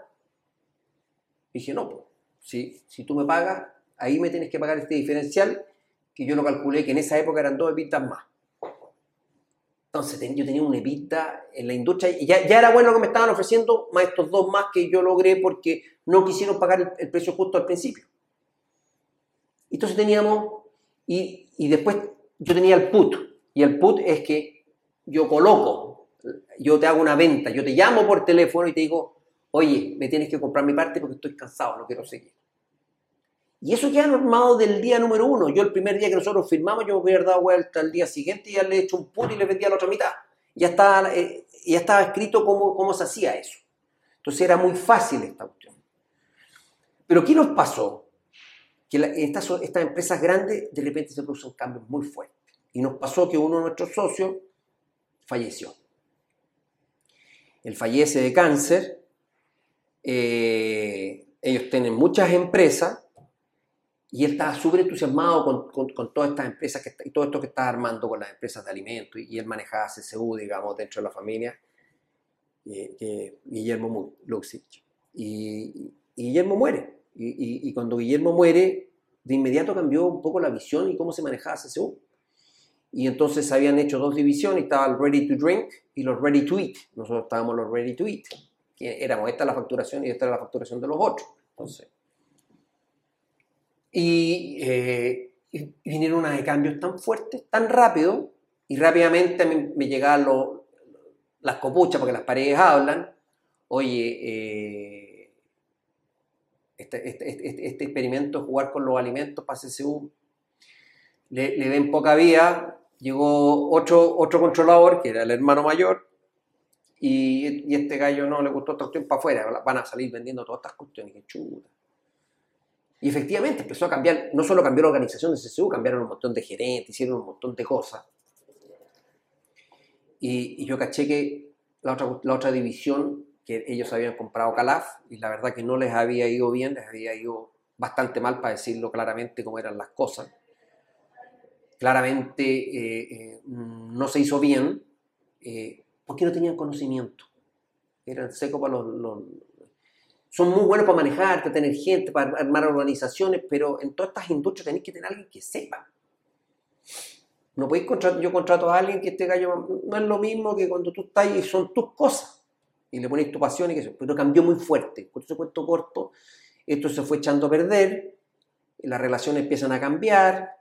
dije, no, pues, si, si tú me pagas, ahí me tienes que pagar este diferencial, que yo lo calculé que en esa época eran dos evitas más. Entonces yo tenía un evita en la industria y ya, ya, era bueno lo que me estaban ofreciendo, más estos dos más que yo logré porque no quisieron pagar el precio justo al principio. Entonces teníamos, y, después yo tenía el put, y el put es que yo coloco yo te hago una venta, yo te llamo por teléfono y te digo, oye, me tienes que comprar mi parte porque estoy cansado, no quiero seguir. Y eso queda normado del día número uno. Yo el primer día que nosotros firmamos, yo me hubiera dado vuelta al día siguiente y ya le he hecho un put y le vendía la otra mitad. Ya estaba, eh, ya estaba escrito cómo, cómo se hacía eso. Entonces era muy fácil esta cuestión. Pero ¿qué nos pasó? Que estas, estas empresas grandes de repente se producen cambios muy fuertes. Y nos pasó que uno de nuestros socios falleció. Él fallece de cáncer. Eh, ellos tienen muchas empresas y él estaba súper entusiasmado con, con, todas estas empresas que, y todo esto que estaba armando con las empresas de alimentos. Y, él manejaba CCU, digamos, dentro de la familia, eh, Guillermo Luxich. Y, y, Guillermo muere. Y, y, cuando Guillermo muere, de inmediato cambió un poco la visión y cómo se manejaba CCU. Y entonces se habían hecho dos divisiones, estaba el Ready to Drink y los Ready to Eat. Nosotros estábamos los Ready to Eat. Éramos esta la facturación y esta era la facturación de los otros. Entonces, eh, y, vinieron unas de cambios tan fuertes, tan rápido, y rápidamente me, me llegaban las copuchas porque las paredes hablan. Oye, eh, este, este, este, este, experimento de jugar con los alimentos para CSU le, le ven poca vía. Llegó otro, otro controlador, que era el hermano mayor, y, este gallo no le gustó esta cuestión para afuera. Van a salir vendiendo todas estas cuestiones. Que chuta. Y efectivamente empezó a cambiar, no solo cambió la organización de CSU, cambiaron un montón de gerentes, hicieron un montón de cosas. Y, yo caché que la otra, la otra división, que ellos habían comprado Calaf, y la verdad que no les había ido bien, les había ido bastante mal, para decirlo claramente cómo eran las cosas. Claramente eh, eh, no se hizo bien eh, porque no tenían conocimiento. Eran secos para los son muy buenos para manejar, para tener gente, para armar organizaciones, pero en todas estas industrias tenéis que tener alguien que sepa. No podéis contratar, yo contrato a alguien que este gallo no es lo mismo que cuando tú estás y son tus cosas y le pones tu pasión y que eso, pero cambió muy fuerte. Con ese cuento corto, esto se fue echando a perder, las relaciones empiezan a cambiar,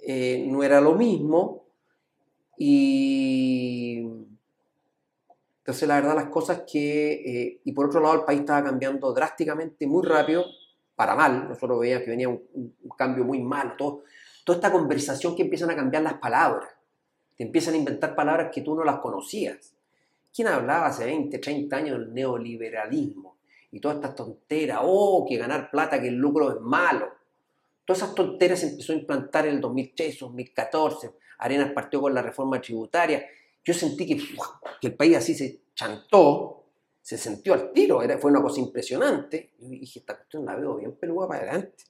eh, no era lo mismo y entonces, la verdad, las cosas que, eh, y por otro lado, el país estaba cambiando drásticamente, muy rápido, para mal. Nosotros veíamos que venía un, cambio muy malo. Todo, toda esta conversación que empiezan a cambiar las palabras. Te empiezan a inventar palabras que tú no las conocías. ¿Quién hablaba hace 20, 30 años del neoliberalismo? Y todas estas tonteras. Oh, que ganar plata, que el lucro es malo. Todas esas tonteras se empezó a implantar en el 2013, 2014. Arenas partió con la reforma tributaria yo sentí que, que, el país así se chantó, se sintió al tiro, era, fue una cosa impresionante. Y dije, esta cuestión la veo bien peluda para adelante,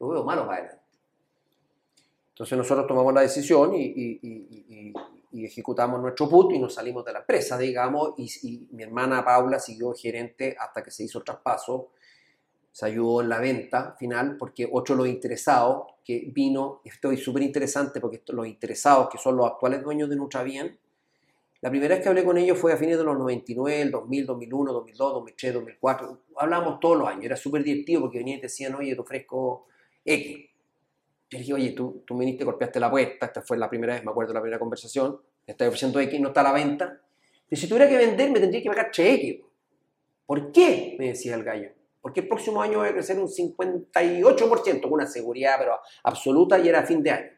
lo veo malo para adelante. Entonces nosotros tomamos la decisión y, y, y, ejecutamos nuestro put y nos salimos de la empresa, digamos, y, mi hermana Paula siguió gerente hasta que se hizo el traspaso, se ayudó en la venta final, porque otro de los interesados que vino, esto es súper interesante porque los interesados, que son los actuales dueños de Nutrabien, la primera vez que hablé con ellos fue a fines de los 99, el 2000, 2001, 2002, 2003, 2004. Hablábamos todos los años, era súper divertido porque venían y te decían, oye, te ofrezco X. Yo dije, oye, tú, tú viniste, golpeaste la puerta, esta fue la primera vez, me acuerdo la primera conversación, me estás ofreciendo X, no está a la venta. Y si tuviera que vender, me tendría que pagar 3X. ¿Por qué? Me decía el gallo. Porque el próximo año voy a crecer un 58%, con una seguridad absoluta y era fin de año.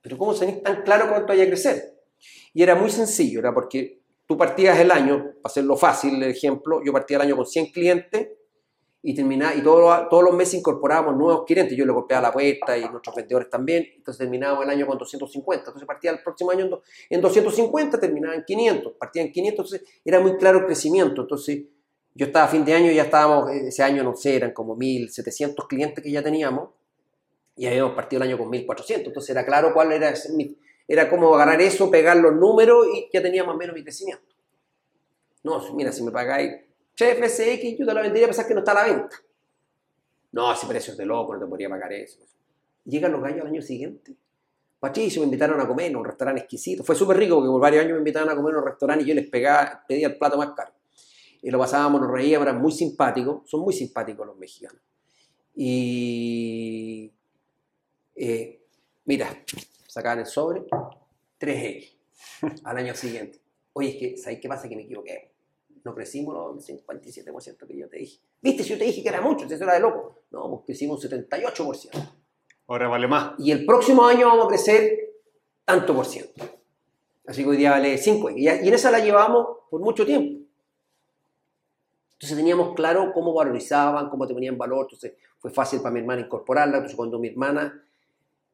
Pero ¿cómo se tan claro cuánto vaya a crecer? Y era muy sencillo, era porque tú partías el año, para hacerlo fácil el ejemplo, yo partía el año con 100 clientes y terminaba, y todos, todos los meses incorporábamos nuevos clientes, yo le golpeaba la puerta y nuestros vendedores también, entonces terminábamos el año con 250, entonces partía el próximo año en 250, terminaba en 500, partía en 500, entonces era muy claro el crecimiento, entonces yo estaba a fin de año, ya estábamos, ese año no sé, eran como 1.700 clientes que ya teníamos, y habíamos partido el año con 1.400, entonces era claro cuál era mi, era como agarrar eso, pegar los números y ya tenía más o menos mi crecimiento. No, mira, si me pagáis 3 veces X, yo te la vendería a que no está a la venta. No, ese precio es de loco, no te podría pagar eso. Llegan los gallos al año siguiente. Patricio me invitaron a comer en un restaurante exquisito. Fue súper rico porque por varios años me invitaban a comer en un restaurante y yo les pegaba, pedía el plato más caro. Y lo pasábamos, nos reíamos, eran muy simpáticos. Son muy simpáticos los mexicanos. Y eh, mira, sacaban el sobre, 3X al año siguiente. Oye, es que, ¿sabes qué pasa? Que me equivoqué. No crecimos los 57% que yo te dije. ¿Viste? Si yo te dije que era mucho, eso era de loco. No, pues crecimos un 78%. Ahora vale más. Y el próximo año vamos a crecer tanto por ciento. Así que hoy día vale 5 y, en esa la llevamos por mucho tiempo. Entonces teníamos claro cómo valorizaban, cómo tenían valor. Entonces fue fácil para mi hermana incorporarla. Entonces cuando mi hermana,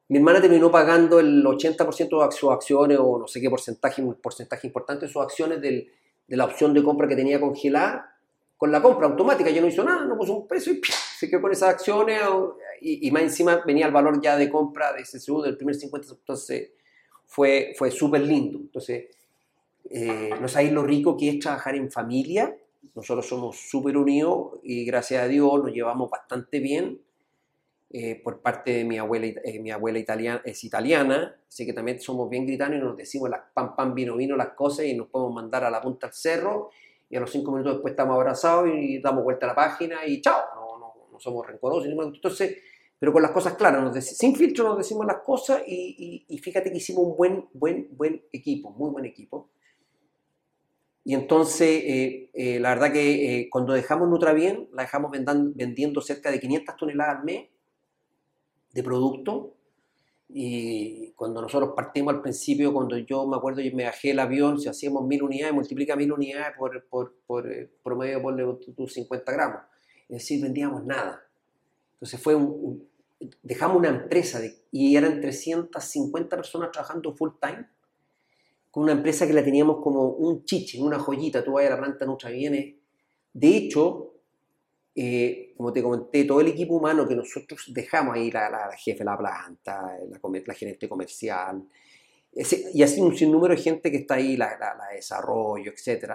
mi hermana terminó pagando el 80% de sus acciones o no sé qué porcentaje, un porcentaje importante de sus acciones del, de la opción de compra que tenía congelada con la compra automática. Yo no hizo nada, no puso un peso y se quedó con esas acciones y, más encima venía el valor ya de compra de SSU del primer 50, entonces fue, fue súper lindo. Entonces, eh, no sabéis lo rico que es trabajar en familia. Nosotros somos súper unidos y gracias a Dios nos llevamos bastante bien. Eh, por parte de mi abuela, eh, mi abuela italiana, es italiana, así que también somos bien gritanos y nos decimos las pan, pan, vino, vino, las cosas y nos podemos mandar a la punta del cerro y a los cinco minutos después estamos abrazados y damos vuelta a la página y chao, no, no, no somos rencorosos. Entonces, pero con las cosas claras, sin filtro nos decimos las cosas y, y, fíjate que hicimos un buen, buen, buen equipo, muy buen equipo. Y entonces, eh, eh, la verdad que eh, cuando dejamos Nutrabien, la dejamos vendiendo cerca de 500 toneladas al mes de producto. Y cuando nosotros partimos al principio, cuando yo me acuerdo, yo me bajé el avión, si hacíamos mil unidades, multiplica mil unidades por, por, por promedio, por 50 gramos. Es decir, vendíamos nada. Entonces fue un, dejamos una empresa y eran 350 personas trabajando full time con una empresa que la teníamos como un chiche, una joyita, tú vas a la planta nuestra viene. De hecho, eh, como te comenté, todo el equipo humano que nosotros dejamos ahí, la, la, jefe de la planta, la, la gerente comercial, y así un sinnúmero de gente que está ahí, la, de desarrollo, etc.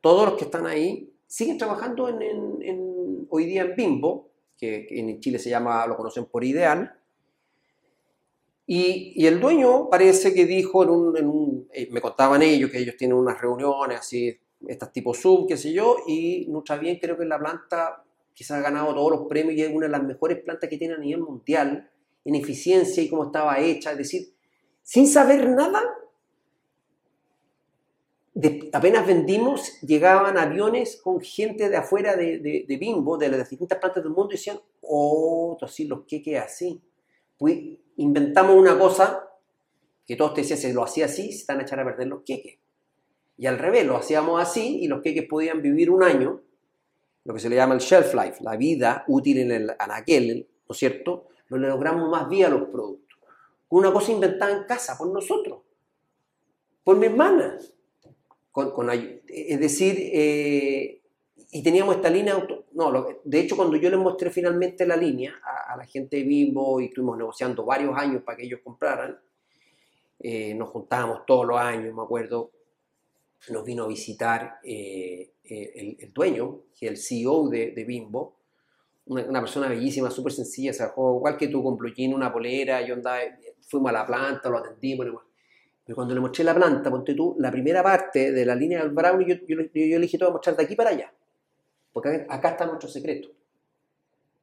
Todos los que están ahí siguen trabajando en, en, hoy día en Bimbo, que, en Chile se llama, lo conocen por Ideal, y, el dueño parece que dijo, en un, eh, me contaban ellos que ellos tienen unas reuniones así, estas tipo Zoom, qué sé yo, y bien creo que la planta quizás ha ganado todos los premios y es una de las mejores plantas que tiene a nivel mundial en eficiencia y cómo estaba hecha, es decir, sin saber nada, apenas vendimos, llegaban aviones con gente de afuera de, de, Bimbo, de las distintas plantas del mundo, y decían, oh, así los queques así. Pues inventamos una cosa que todos te decían, si lo hacía así, se están a echar a perder los queques. Y al revés, lo hacíamos así y los queques podían vivir un año, lo que se le llama el shelf life, la vida útil en el anaquel, ¿no es cierto? Lo logramos más vía los productos. Una cosa inventada en casa, por nosotros, por mi hermana es decir, eh, y teníamos esta línea, auto, no, de hecho cuando yo les mostré finalmente la línea a, la gente de Bimbo y estuvimos negociando varios años para que ellos compraran, eh, nos juntábamos todos los años, me acuerdo, nos vino a visitar eh, el, dueño, que es el CEO de, Bimbo, una, persona bellísima, súper sencilla, se igual que tú con blue una polera, yo andaba, fuimos a la planta, lo atendimos, pero cuando le mostré la planta, ponte tú, la primera parte de la línea del Brown, yo, yo, yo, le dije todo mostrar de aquí para allá. Porque acá está nuestro secreto.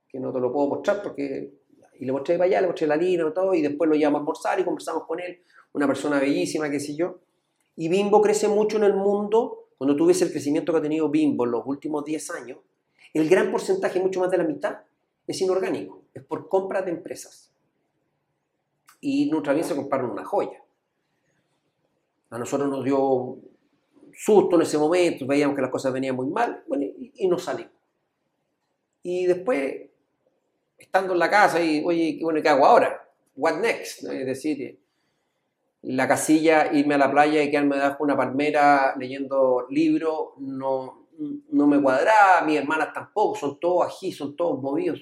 Que no te lo puedo mostrar porque... Y le mostré para allá, le mostré la línea y todo, y después lo llevamos a almorzar y conversamos con él. Una persona bellísima, qué sé yo. Y Bimbo crece mucho en el mundo. Cuando tú ves el crecimiento que ha tenido Bimbo en los últimos 10 años, el gran porcentaje, mucho más de la mitad, es inorgánico. Es por compra de empresas. Y Nutrabien se compraron una joya a nosotros nos dio susto en ese momento, veíamos que las cosas venían muy mal, bueno, y, y nos salimos. Y después, estando en la casa, y oye, bueno, ¿qué hago ahora? What next? Es decir, la casilla, irme a la playa y quedarme debajo una palmera leyendo libros, no, no me cuadraba, mis hermanas tampoco, son todos aquí, son todos movidos.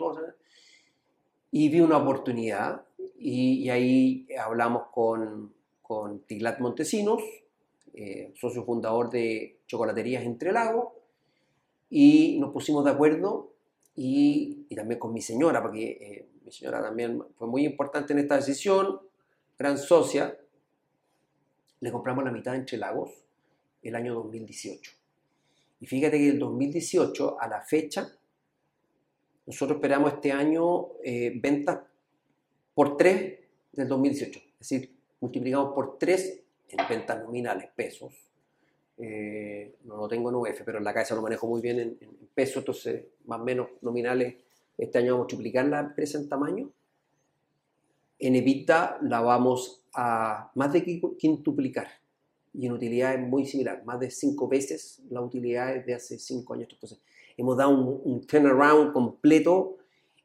y vi una oportunidad y, y ahí hablamos con, con Tiglat Montesinos, eh, socio fundador de Chocolaterías Entre Lagos, y nos pusimos de acuerdo y, también con mi señora, porque eh, mi señora también fue muy importante en esta decisión, gran socia, le compramos la mitad Entre Lagos el año 2018. Y fíjate que el 2018, a la fecha, nosotros esperamos este año eh, ventas por tres del 2018. Es decir, multiplicamos por 3 en ventas nominales, pesos, Eh, no lo tengo en UF, pero en la cabeza lo manejo muy bien en, en peso, entonces más o menos nominales. Este año vamos a triplicar la empresa en tamaño. En EBITDA la vamos a más de quintuplicar y en utilidad es muy similar, más de cinco veces la utilidad es de hace cinco años. Entonces, hemos dado un, un turnaround completo.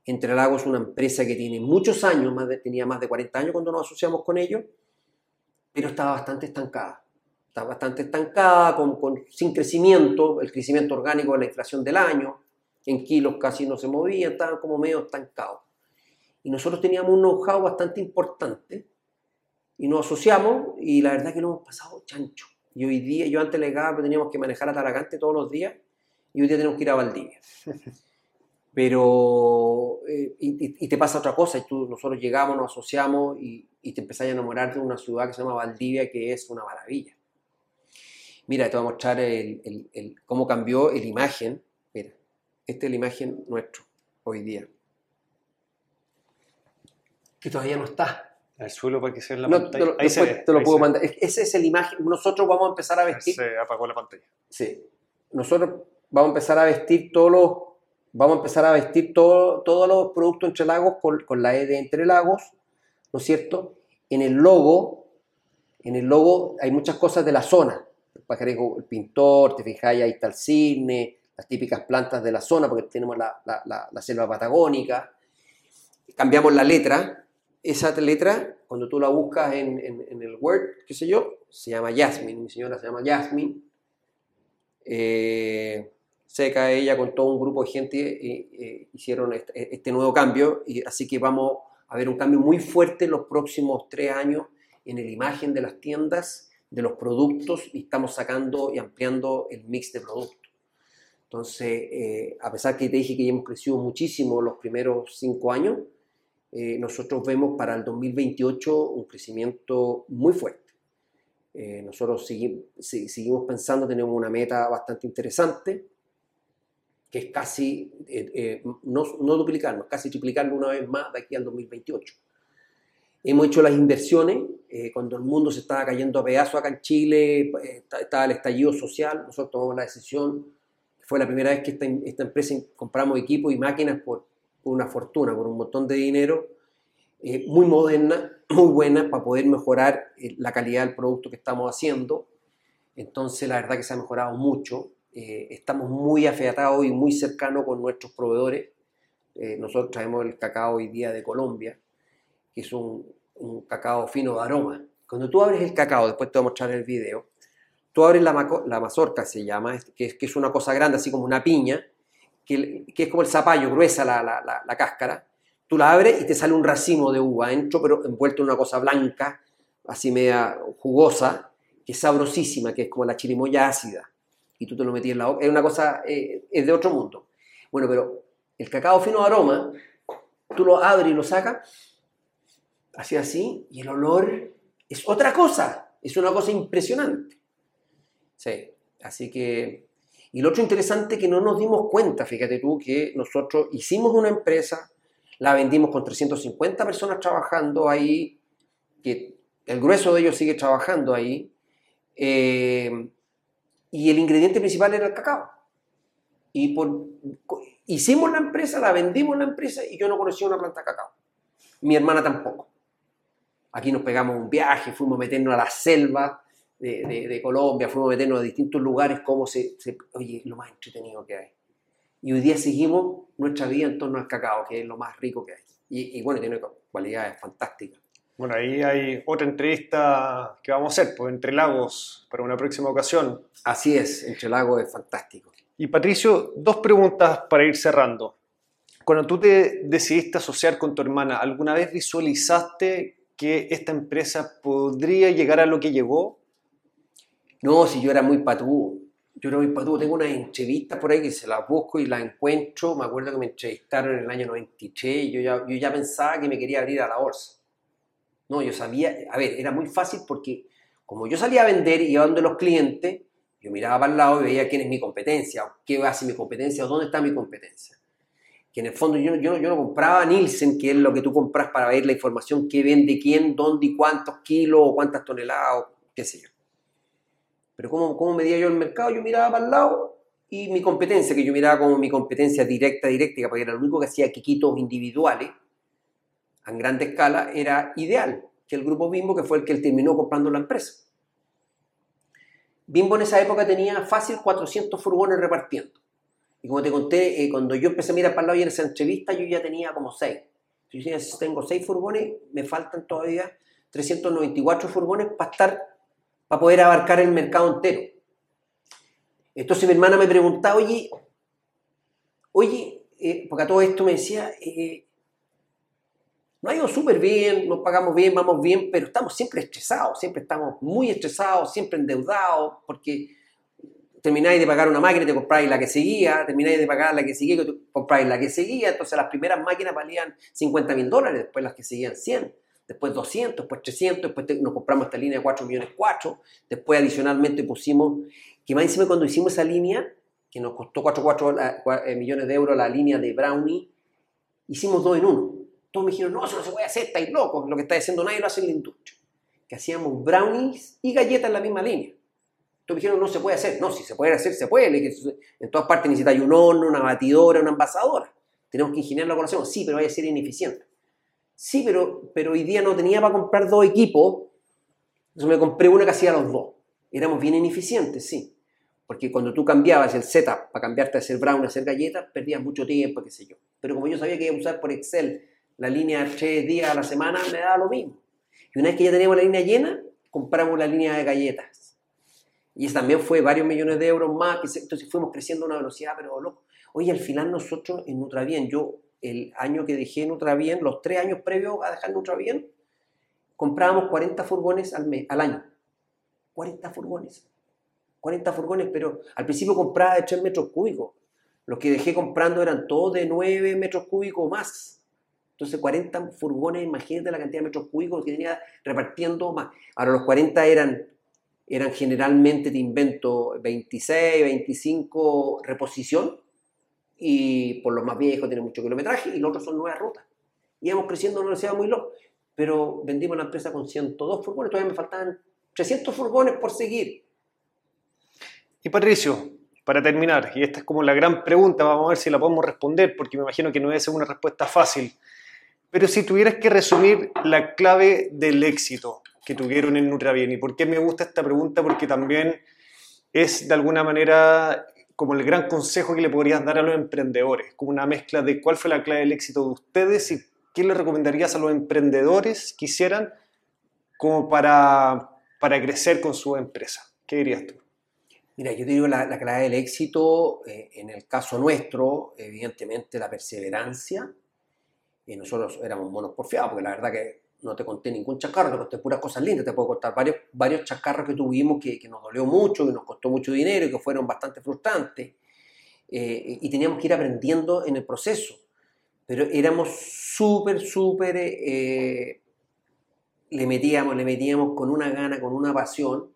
Entre Lagos, una empresa que tiene muchos años, más de, tenía más de 40 años cuando nos asociamos con ellos, pero estaba bastante estancada. Estaba bastante estancada, con, con, sin crecimiento, el crecimiento orgánico de la inflación del año, en kilos casi no se movía, estaban como medio estancados. Y nosotros teníamos un know-how bastante importante y nos asociamos y la verdad que lo hemos pasado chancho. Y hoy día, yo antes legaba teníamos que manejar a Talagante todos los días y hoy día tenemos que ir a Valdivia. Pero, eh, y, y, te pasa otra cosa, y tú, nosotros llegamos, nos asociamos y, y, te empezás a enamorar de una ciudad que se llama Valdivia, que es una maravilla. Mira, te voy a mostrar el, el, el, cómo cambió la imagen. Mira, esta es la imagen nuestra hoy día. Que todavía no está. El suelo para que se vea la no, pantalla. Te lo, ahí se ve. te lo ahí puedo se mandar. Esa es la imagen. Nosotros vamos a empezar a vestir. Se apagó la pantalla. Sí. Nosotros vamos a empezar a vestir todos los. Vamos a empezar a vestir todo, todos los productos entre lagos con, con la E de entre lagos, ¿no es cierto? En el logo, en el logo hay muchas cosas de la zona. El pajarejo, el pintor, te fijáis, ahí está el cisne, las típicas plantas de la zona, porque tenemos la, la, la, la selva patagónica. Cambiamos la letra, esa letra, cuando tú la buscas en, en, el Word, qué sé yo, se llama Jasmine, mi señora se llama Jasmine. Eh, seca ella con todo un grupo de gente eh, eh, hicieron este, este, nuevo cambio, y así que vamos a ver un cambio muy fuerte en los próximos tres años en la imagen de las tiendas, de los productos, y estamos sacando y ampliando el mix de productos. Entonces, eh, a pesar que te dije que hemos crecido muchísimo los primeros cinco años, eh, nosotros vemos para el 2028 un crecimiento muy fuerte. Eh, nosotros segui seguimos pensando, tenemos una meta bastante interesante, que es casi, eh, no, no, duplicarnos, casi triplicarlo una vez más de aquí al 2028. Hemos hecho las inversiones, cuando el mundo se estaba cayendo a pedazos acá en Chile, estaba el estallido social, nosotros tomamos la decisión, fue la primera vez que esta, esta empresa compramos equipos y máquinas por una fortuna, por un montón de dinero, eh, muy moderna, muy buena para poder mejorar eh, la calidad del producto que estamos haciendo. Entonces, la verdad que se ha mejorado mucho. Eh, estamos muy afiatados y muy cercanos con nuestros proveedores. nosotros traemos el cacao hoy día de Colombia, que es un, un, cacao fino de aroma. Cuando tú abres el cacao, después te voy a mostrar el video, tú abres la, la mazorca, se llama, que es, que es una cosa grande, así como una piña, que, es como el zapallo, gruesa la, la, la, la, cáscara, tú la abres y te sale un racimo de uva adentro, pero envuelto en una cosa blanca, así media jugosa, que es sabrosísima, que es como la chirimoya ácida, y tú te lo metías en la boca, es una cosa, eh, es de otro mundo. Bueno, pero el cacao fino de aroma, tú lo abres y lo sacas, así así, y el olor es otra cosa, es una cosa impresionante. Sí, así que y lo otro interesante que no nos dimos cuenta, fíjate tú, que nosotros hicimos una empresa, la vendimos con 350 personas trabajando ahí, que el grueso de ellos sigue trabajando ahí, eh, y el ingrediente principal era el cacao. Y por, hicimos la empresa, la vendimos la empresa y yo no conocía una planta de cacao. Mi hermana tampoco. Aquí nos pegamos un viaje, fuimos a meternos a la selva, de, de, de, Colombia, fuimos a meternos a distintos lugares, cómo se, se, Oye, lo más entretenido que hay. Y hoy día seguimos nuestra vida en torno al cacao, que es lo más rico que hay. Y, y bueno, tiene cualidades fantásticas. Bueno, ahí hay otra entrevista que vamos a hacer, pues Entre Lagos, para una próxima ocasión. Así es, Entre Lagos es fantástico. Y Patricio, dos preguntas para ir cerrando. Cuando tú te decidiste asociar con tu hermana, ¿alguna vez visualizaste que esta empresa podría llegar a lo que llegó? No, si yo era muy patú. Yo era muy patú. Tengo unas entrevistas por ahí que se las busco y las encuentro. Me acuerdo que me entrevistaron en el año 93 y yo ya, yo ya pensaba que me quería abrir a la bolsa. No, yo sabía, a ver, era muy fácil porque como yo salía a vender y iba donde los clientes, yo miraba para el lado y veía quién es mi competencia, qué hace mi competencia, o dónde está mi competencia. Que en el fondo yo, yo, yo no compraba Nielsen, que es lo que tú compras para ver la información que vende quién, dónde y cuántos kilos o cuántas toneladas, o qué sé yo. Pero ¿cómo, ¿cómo medía yo el mercado? Yo miraba para el lado y mi competencia, que yo miraba como mi competencia directa, directa, porque era lo único que hacía quiquitos individuales a gran escala, era ideal, que el grupo Bimbo, que fue el que terminó comprando la empresa. Bimbo en esa época tenía fácil 400 furgones repartiendo. Y como te conté, eh, cuando yo empecé a mirar para el lado y en esa entrevista, yo ya tenía como 6. Si tengo 6 furgones, me faltan todavía 394 furgones para estar, para poder abarcar el mercado entero. Entonces mi hermana me preguntaba, oye, oye, eh, porque a todo esto me decía, eh, no ha ido súper bien, nos pagamos bien, vamos bien, pero estamos siempre estresados, siempre estamos muy estresados, siempre endeudados, porque termináis de pagar una máquina y te compráis la que seguía, termináis de pagar la que seguía y te compráis la que seguía, entonces las primeras máquinas valían 50 mil dólares, después las que seguían 100, después 200, después 300, después nos compramos esta línea de 4 millones 4, después adicionalmente pusimos, que más encima cuando hicimos esa línea, que nos costó 4, 4 eh, millones de euros la línea de Brownie, hicimos dos en uno. Todos me dijeron, no, eso no se puede hacer, estáis locos, lo que está diciendo nadie lo hace en la industria. Que hacíamos brownies y galletas en la misma línea. Todos me dijeron, no se puede hacer. No, si se puede hacer, se puede. En todas partes necesitáis un horno, una batidora, una envasadora. Tenemos que ingeniarlo con hacemos. Sí, pero vaya a ser ineficiente. Sí, pero, pero hoy día no tenía para comprar dos equipos. Entonces me compré una que hacía los dos. Éramos bien ineficientes, sí. Porque cuando tú cambiabas el setup para cambiarte a hacer brown, a hacer galletas, perdías mucho tiempo, qué sé yo. Pero como yo sabía que iba a usar por Excel la línea tres días a la semana, me daba lo mismo. Y una vez que ya teníamos la línea llena, compramos la línea de galletas. Y eso también fue varios millones de euros más, entonces fuimos creciendo a una velocidad, pero loco. Oye, al final nosotros en Nutrabien, yo el año que dejé Nutrabien, los tres años previos a dejar Nutrabien, comprábamos 40 furgones al, mes, al año. 40 furgones. 40 furgones, pero al principio compraba de 3 metros cúbicos. Los que dejé comprando eran todos de 9 metros cúbicos más. Entonces 40 furgones, imagínate la cantidad de metros cúbicos que tenía repartiendo más. Ahora los 40 eran, eran generalmente, te invento, 26, 25 reposición y por los más viejos tienen mucho kilometraje y los otros son nuevas rutas. Íbamos creciendo en una velocidad muy loca, pero vendimos la empresa con 102 furgones, todavía me faltaban 300 furgones por seguir. Y Patricio, para terminar, y esta es como la gran pregunta, vamos a ver si la podemos responder, porque me imagino que no es una respuesta fácil. Pero si tuvieras que resumir la clave del éxito que tuvieron en Nutrabien, ¿y por qué me gusta esta pregunta? Porque también es de alguna manera como el gran consejo que le podrías dar a los emprendedores, como una mezcla de cuál fue la clave del éxito de ustedes y qué le recomendarías a los emprendedores que hicieran como para, para crecer con su empresa. ¿Qué dirías tú? Mira, yo te digo la, clave del éxito, eh, en el caso nuestro, evidentemente la perseverancia, y nosotros éramos monos porfiados, porque la verdad que no te conté ningún chacarro, te conté puras cosas lindas, te puedo contar varios, varios chacarros que tuvimos que, que nos dolió mucho, que nos costó mucho dinero y que fueron bastante frustrantes. Eh, y teníamos que ir aprendiendo en el proceso. Pero éramos súper, súper, eh, le metíamos, le metíamos con una gana, con una pasión.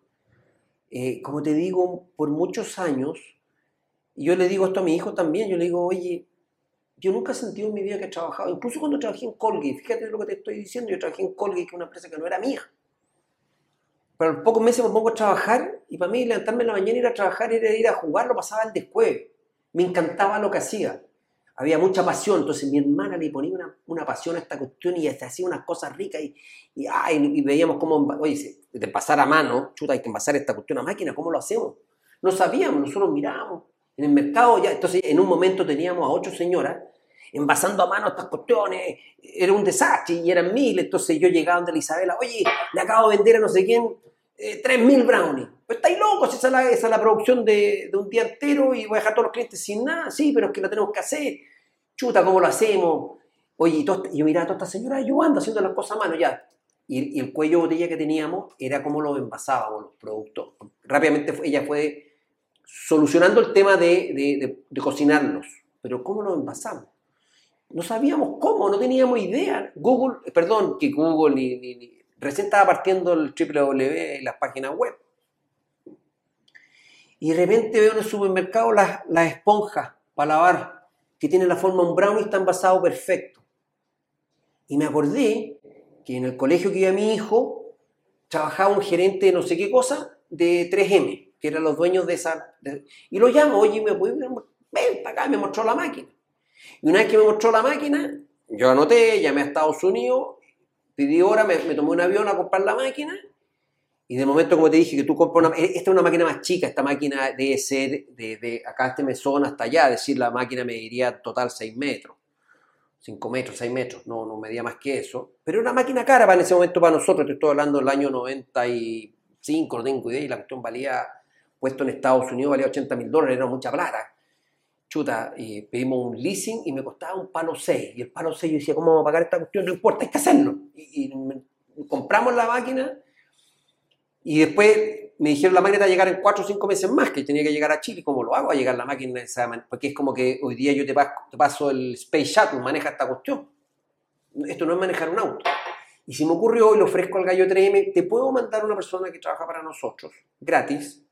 Eh, como te digo, por muchos años, yo le digo esto a mi hijo también, yo le digo, oye, yo nunca he sentido en mi vida que he trabajado, incluso cuando trabajé en Colgate, fíjate lo que te estoy diciendo, yo trabajé en Colgate, que es una empresa que no era mía. Pero en pocos meses me pongo a trabajar y para mí levantarme en la mañana, ir a trabajar, era ir a jugar, lo pasaba al después. Me encantaba lo que hacía. Había mucha pasión, entonces mi hermana le ponía una, una pasión a esta cuestión y hacía unas cosas ricas y, y, ay, y veíamos cómo, oye, de pasar a mano, chuta, hay que envasar esta cuestión a máquina, ¿cómo lo hacemos? No sabíamos, nosotros mirábamos en el mercado ya, entonces en un momento teníamos a ocho señoras envasando a mano estas cuestiones, era un desastre y eran mil, entonces yo llegaba donde la Isabela, oye, le acabo de vender a no sé quién eh, tres mil brownies. Pues estáis locos, esa es la, esa es la producción de, de, un día entero y voy a dejar a todos los clientes sin nada, sí, pero es que la tenemos que hacer. Chuta, ¿cómo lo hacemos? Oye, y yo miraba a toda esta señora ayudando, haciendo las cosas a mano ya. Y, el cuello de botella que teníamos era cómo lo envasábamos los productos. Rápidamente ella fue solucionando el tema de, de, de, cocinarlos, pero ¿cómo lo envasamos? No sabíamos cómo, no teníamos idea. Google, perdón, que Google ni, recién estaba partiendo el www, las páginas web. Y de repente veo en el supermercado las, las esponjas para lavar, que tienen la forma un brown y están basados perfecto. Y me acordé que en el colegio que iba mi hijo, trabajaba un gerente de no sé qué cosa de 3M. Que eran los dueños de esa... y lo llamo, oye, me voy, ven para acá, me mostró la máquina. Y una vez que me mostró la máquina, yo anoté, llamé a Estados Unidos, pedí hora, me, me tomé un avión a comprar la máquina y de momento, como te dije, que tú compras una... Esta es una máquina más chica, esta máquina debe ser de, de acá este mesón hasta allá, es decir, la máquina mediría total 6 metros. 5 metros, 6 metros, no, no medía más que eso. Pero era una máquina cara para en ese momento para nosotros, te estoy hablando del año 95, no tengo idea, y la cuestión valía, puesto en Estados Unidos, valía 80 mil dólares, era mucha plata. Chuta, y pedimos un leasing y me costaba un palo 6. Y el palo 6 yo decía, ¿cómo vamos a pagar esta cuestión? No importa, hay que hacerlo. Y, y compramos la máquina y después me dijeron la máquina va a llegar en cuatro o cinco meses más, que tenía que llegar a Chile. ¿Cómo lo hago a llegar la máquina? Porque es como que hoy día yo te paso, el Space Shuttle, maneja esta cuestión. Esto no es manejar un auto. Y si me ocurrió y le ofrezco al gallo 3M, te puedo mandar una persona que trabaja para nosotros, gratis,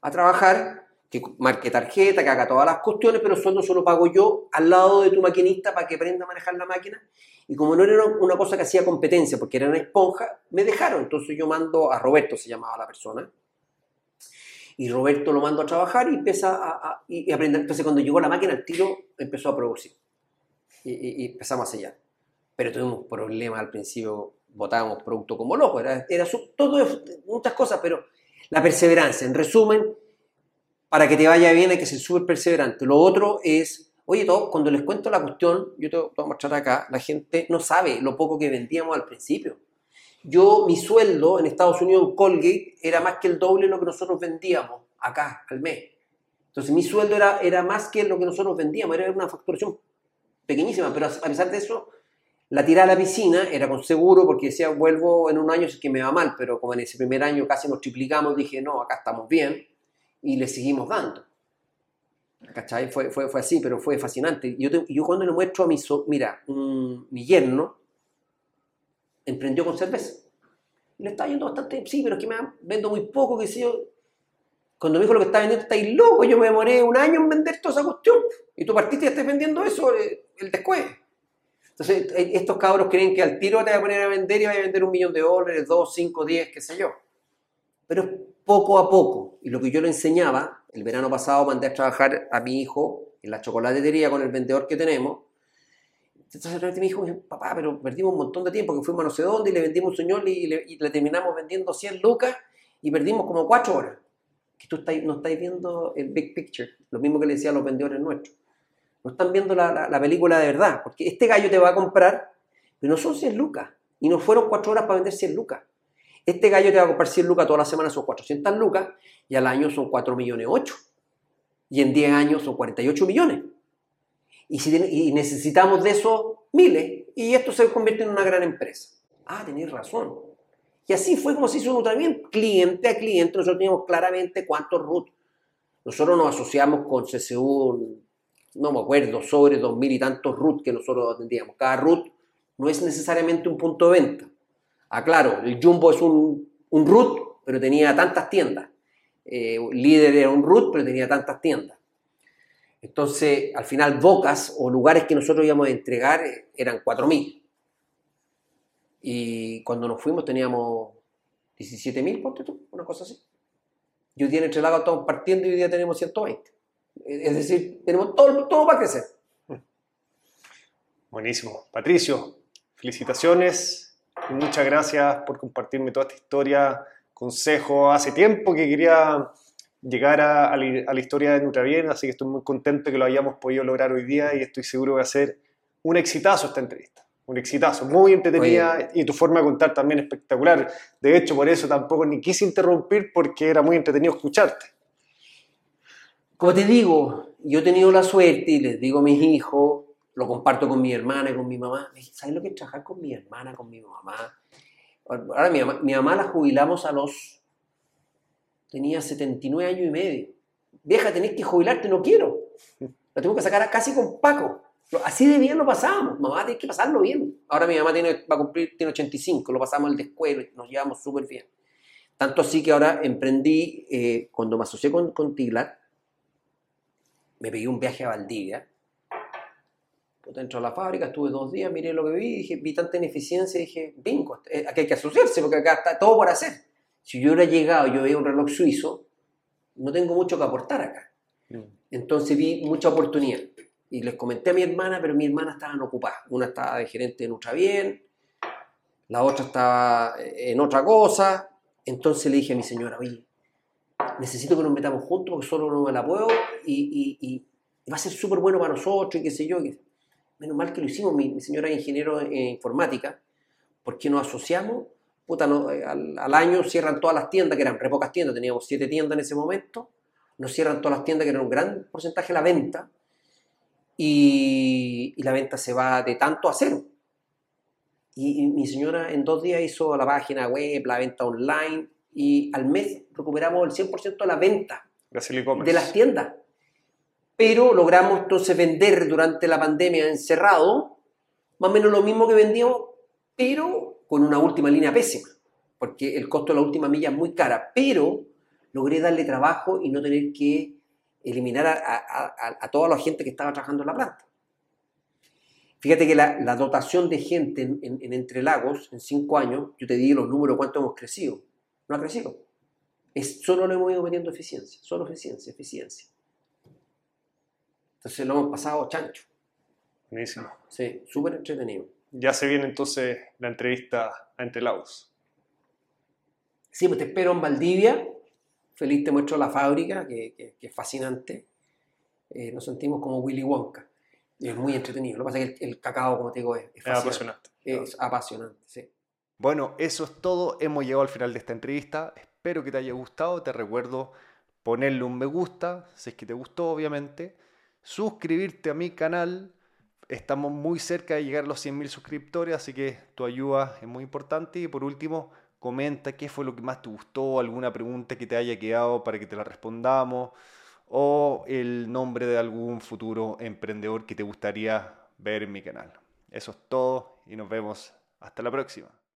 a trabajar que marque tarjeta, que haga todas las cuestiones, pero el sueldo solo pago yo al lado de tu maquinista para que aprenda a manejar la máquina. Y como no era una cosa que hacía competencia, porque era una esponja, me dejaron. Entonces yo mando a Roberto, se llamaba la persona, y Roberto lo mando a trabajar y empieza a, y, aprender. Entonces cuando llegó la máquina, el tiro empezó a producir. Y, empezamos a sellar. Pero tuvimos problemas al principio, botábamos producto como loco, era, era todo, muchas cosas, pero la perseverancia, en resumen, para que te vaya bien hay que ser súper perseverante. Lo otro es, oye, todo, cuando les cuento la cuestión, yo te, voy a mostrar acá, la gente no sabe lo poco que vendíamos al principio. Yo, mi sueldo en Estados Unidos en Colgate era más que el doble de lo que nosotros vendíamos acá al mes. Entonces mi sueldo era, era más que lo que nosotros vendíamos, era una facturación pequeñísima, pero a pesar de eso, la tirada a la piscina era con seguro porque decía, vuelvo en un año si que me va mal, pero como en ese primer año casi nos triplicamos, dije, no, acá estamos bien y le seguimos dando. ¿Cachai? Fue, fue, fue así, pero fue fascinante. Yo, yo cuando le muestro a mi, so, mira, mi yerno emprendió con cerveza. Le está yendo bastante, sí, pero es que me vendo muy poco, que sé. Cuando me dijo lo que está vendiendo, estáis loco, yo me demoré un año en vender toda esa cuestión. Y tú partiste y estás vendiendo eso, eh, el después. Entonces, eh, estos cabros creen que al tiro te va a poner a vender y va a vender un millón de dólares, dos, cinco, diez, qué sé yo. Pero poco a poco. Y lo que yo le enseñaba, el verano pasado mandé a trabajar a mi hijo en la chocolatería con el vendedor que tenemos. Entonces me dijo, papá, pero perdimos un montón de tiempo, que fuimos a no sé dónde y le vendimos un señor y le, terminamos vendiendo 100 lucas y perdimos como 4 horas. Que tú no estáis viendo el big picture, lo mismo que le decía a los vendedores nuestros. No están viendo la, la película de verdad, porque este gallo te va a comprar, pero no son 100 lucas. Y no fueron 4 horas para vender 100 lucas. Este gallo te va a comprar 100 lucas todas las semanas, son 400 lucas, y al año son 4 millones 8. Y en 10 años son 48 millones. Y, si necesitamos de esos miles, y esto se convierte en una gran empresa. Ah, tenéis razón. Y así fue como se hizo bien, cliente a cliente. Nosotros teníamos claramente cuántos root. Nosotros nos asociamos con CSU, no me acuerdo, sobre dos mil y tantos root que nosotros atendíamos. Cada root no es necesariamente un punto de venta. Ah, claro, el Jumbo es un, un root, pero tenía tantas tiendas. Eh, líder era un root, pero tenía tantas tiendas. Entonces, al final, bocas o lugares que nosotros íbamos a entregar eh, eran 4.000. Y cuando nos fuimos teníamos 17.000, ponte tú, una cosa así. Y hoy día lagos estamos partiendo y hoy día tenemos 120. Es decir, tenemos todo, todo para crecer. Buenísimo. Patricio, felicitaciones Muchas gracias por compartirme toda esta historia, consejo. Hace tiempo que quería llegar a, la, historia de Nutrabien, así que estoy muy contento que lo hayamos podido lograr hoy día y estoy seguro que va a ser un exitazo esta entrevista. Un exitazo, muy entretenida y tu forma de contar también espectacular. De hecho, por eso tampoco ni quise interrumpir porque era muy entretenido escucharte. Como te digo, yo he tenido la suerte y les digo a mis hijos lo comparto con mi hermana y con mi mamá. ¿Sabes lo que es trabajar con mi hermana, con mi mamá? Ahora mi mamá, mi mamá la jubilamos a los... Tenía 79 años y medio. Vieja, tenés que jubilarte, no quiero. La tengo que sacar casi con Paco. Así de bien lo pasábamos. Mamá, tienes que pasarlo bien. Ahora mi mamá tiene, va a cumplir, tiene 85, lo pasamos el descuelo, nos llevamos súper bien. Tanto así que ahora emprendí, eh, cuando me asocié con, con me pegué un viaje a Valdivia dentro de la fábrica, estuve dos días, miré lo que vi, dije, vi tanta ineficiencia, dije, bingo, aquí hay que asociarse porque acá está todo por hacer. Si yo hubiera llegado, yo veía un reloj suizo, no tengo mucho que aportar acá. Mm. Entonces vi mucha oportunidad. Y les comenté a mi hermana, pero mi hermana estaban ocupadas. Una estaba de gerente de Nutrabien, la otra estaba en otra cosa. Entonces le dije a mi señora, oye, necesito que nos metamos juntos porque solo no me la puedo y, y- y va a ser súper bueno para nosotros y qué sé yo. Menos mal que lo hicimos, mi, mi señora es ingeniero en informática, porque nos asociamos, puta, no, eh, al, al año cierran todas las tiendas, que eran re pocas tiendas, teníamos siete tiendas en ese momento, nos cierran todas las tiendas, que era un gran porcentaje de la venta, y, y la venta se va de tanto a cero. Y, y mi señora en dos días hizo la página web, la venta online, y al mes recuperamos el 100% de la venta de las tiendas. Pero logramos entonces vender durante la pandemia encerrado, más o menos lo mismo que vendíamos, pero con una última línea pésima, porque el costo de la última milla es muy cara, pero logré darle trabajo y no tener que eliminar a, a- a- a toda la gente que estaba trabajando en la planta. Fíjate que la, la dotación de gente en, en- en Entre Lagos, en cinco años, yo te di los números cuánto hemos crecido. No ha crecido. Es, solo lo hemos ido metiendo eficiencia, solo eficiencia, eficiencia. Entonces lo hemos pasado chancho. Buenísimo. Sí, súper entretenido. Ya se viene entonces la entrevista a Entre Lagos. Sí, pues te espero en Valdivia. Feliz te muestro la fábrica, que, que- que es fascinante. Eh, nos sentimos como Willy Wonka. Y es muy entretenido. Lo que pasa es que el, el cacao, como te digo, es, es Es apasionante. Es apasionante, sí. Bueno, eso es todo. Hemos llegado al final de esta entrevista. Espero que te haya gustado. Te recuerdo ponerle un me gusta, si es que te gustó, obviamente. Suscribirte a mi canal. Estamos muy cerca de llegar a los 100.000 suscriptores, así que tu ayuda es muy importante. Y por último, comenta qué fue lo que más te gustó, alguna pregunta que te haya quedado para que te la respondamos, o el nombre de algún futuro emprendedor que te gustaría ver en mi canal. Eso es todo y nos vemos hasta la próxima.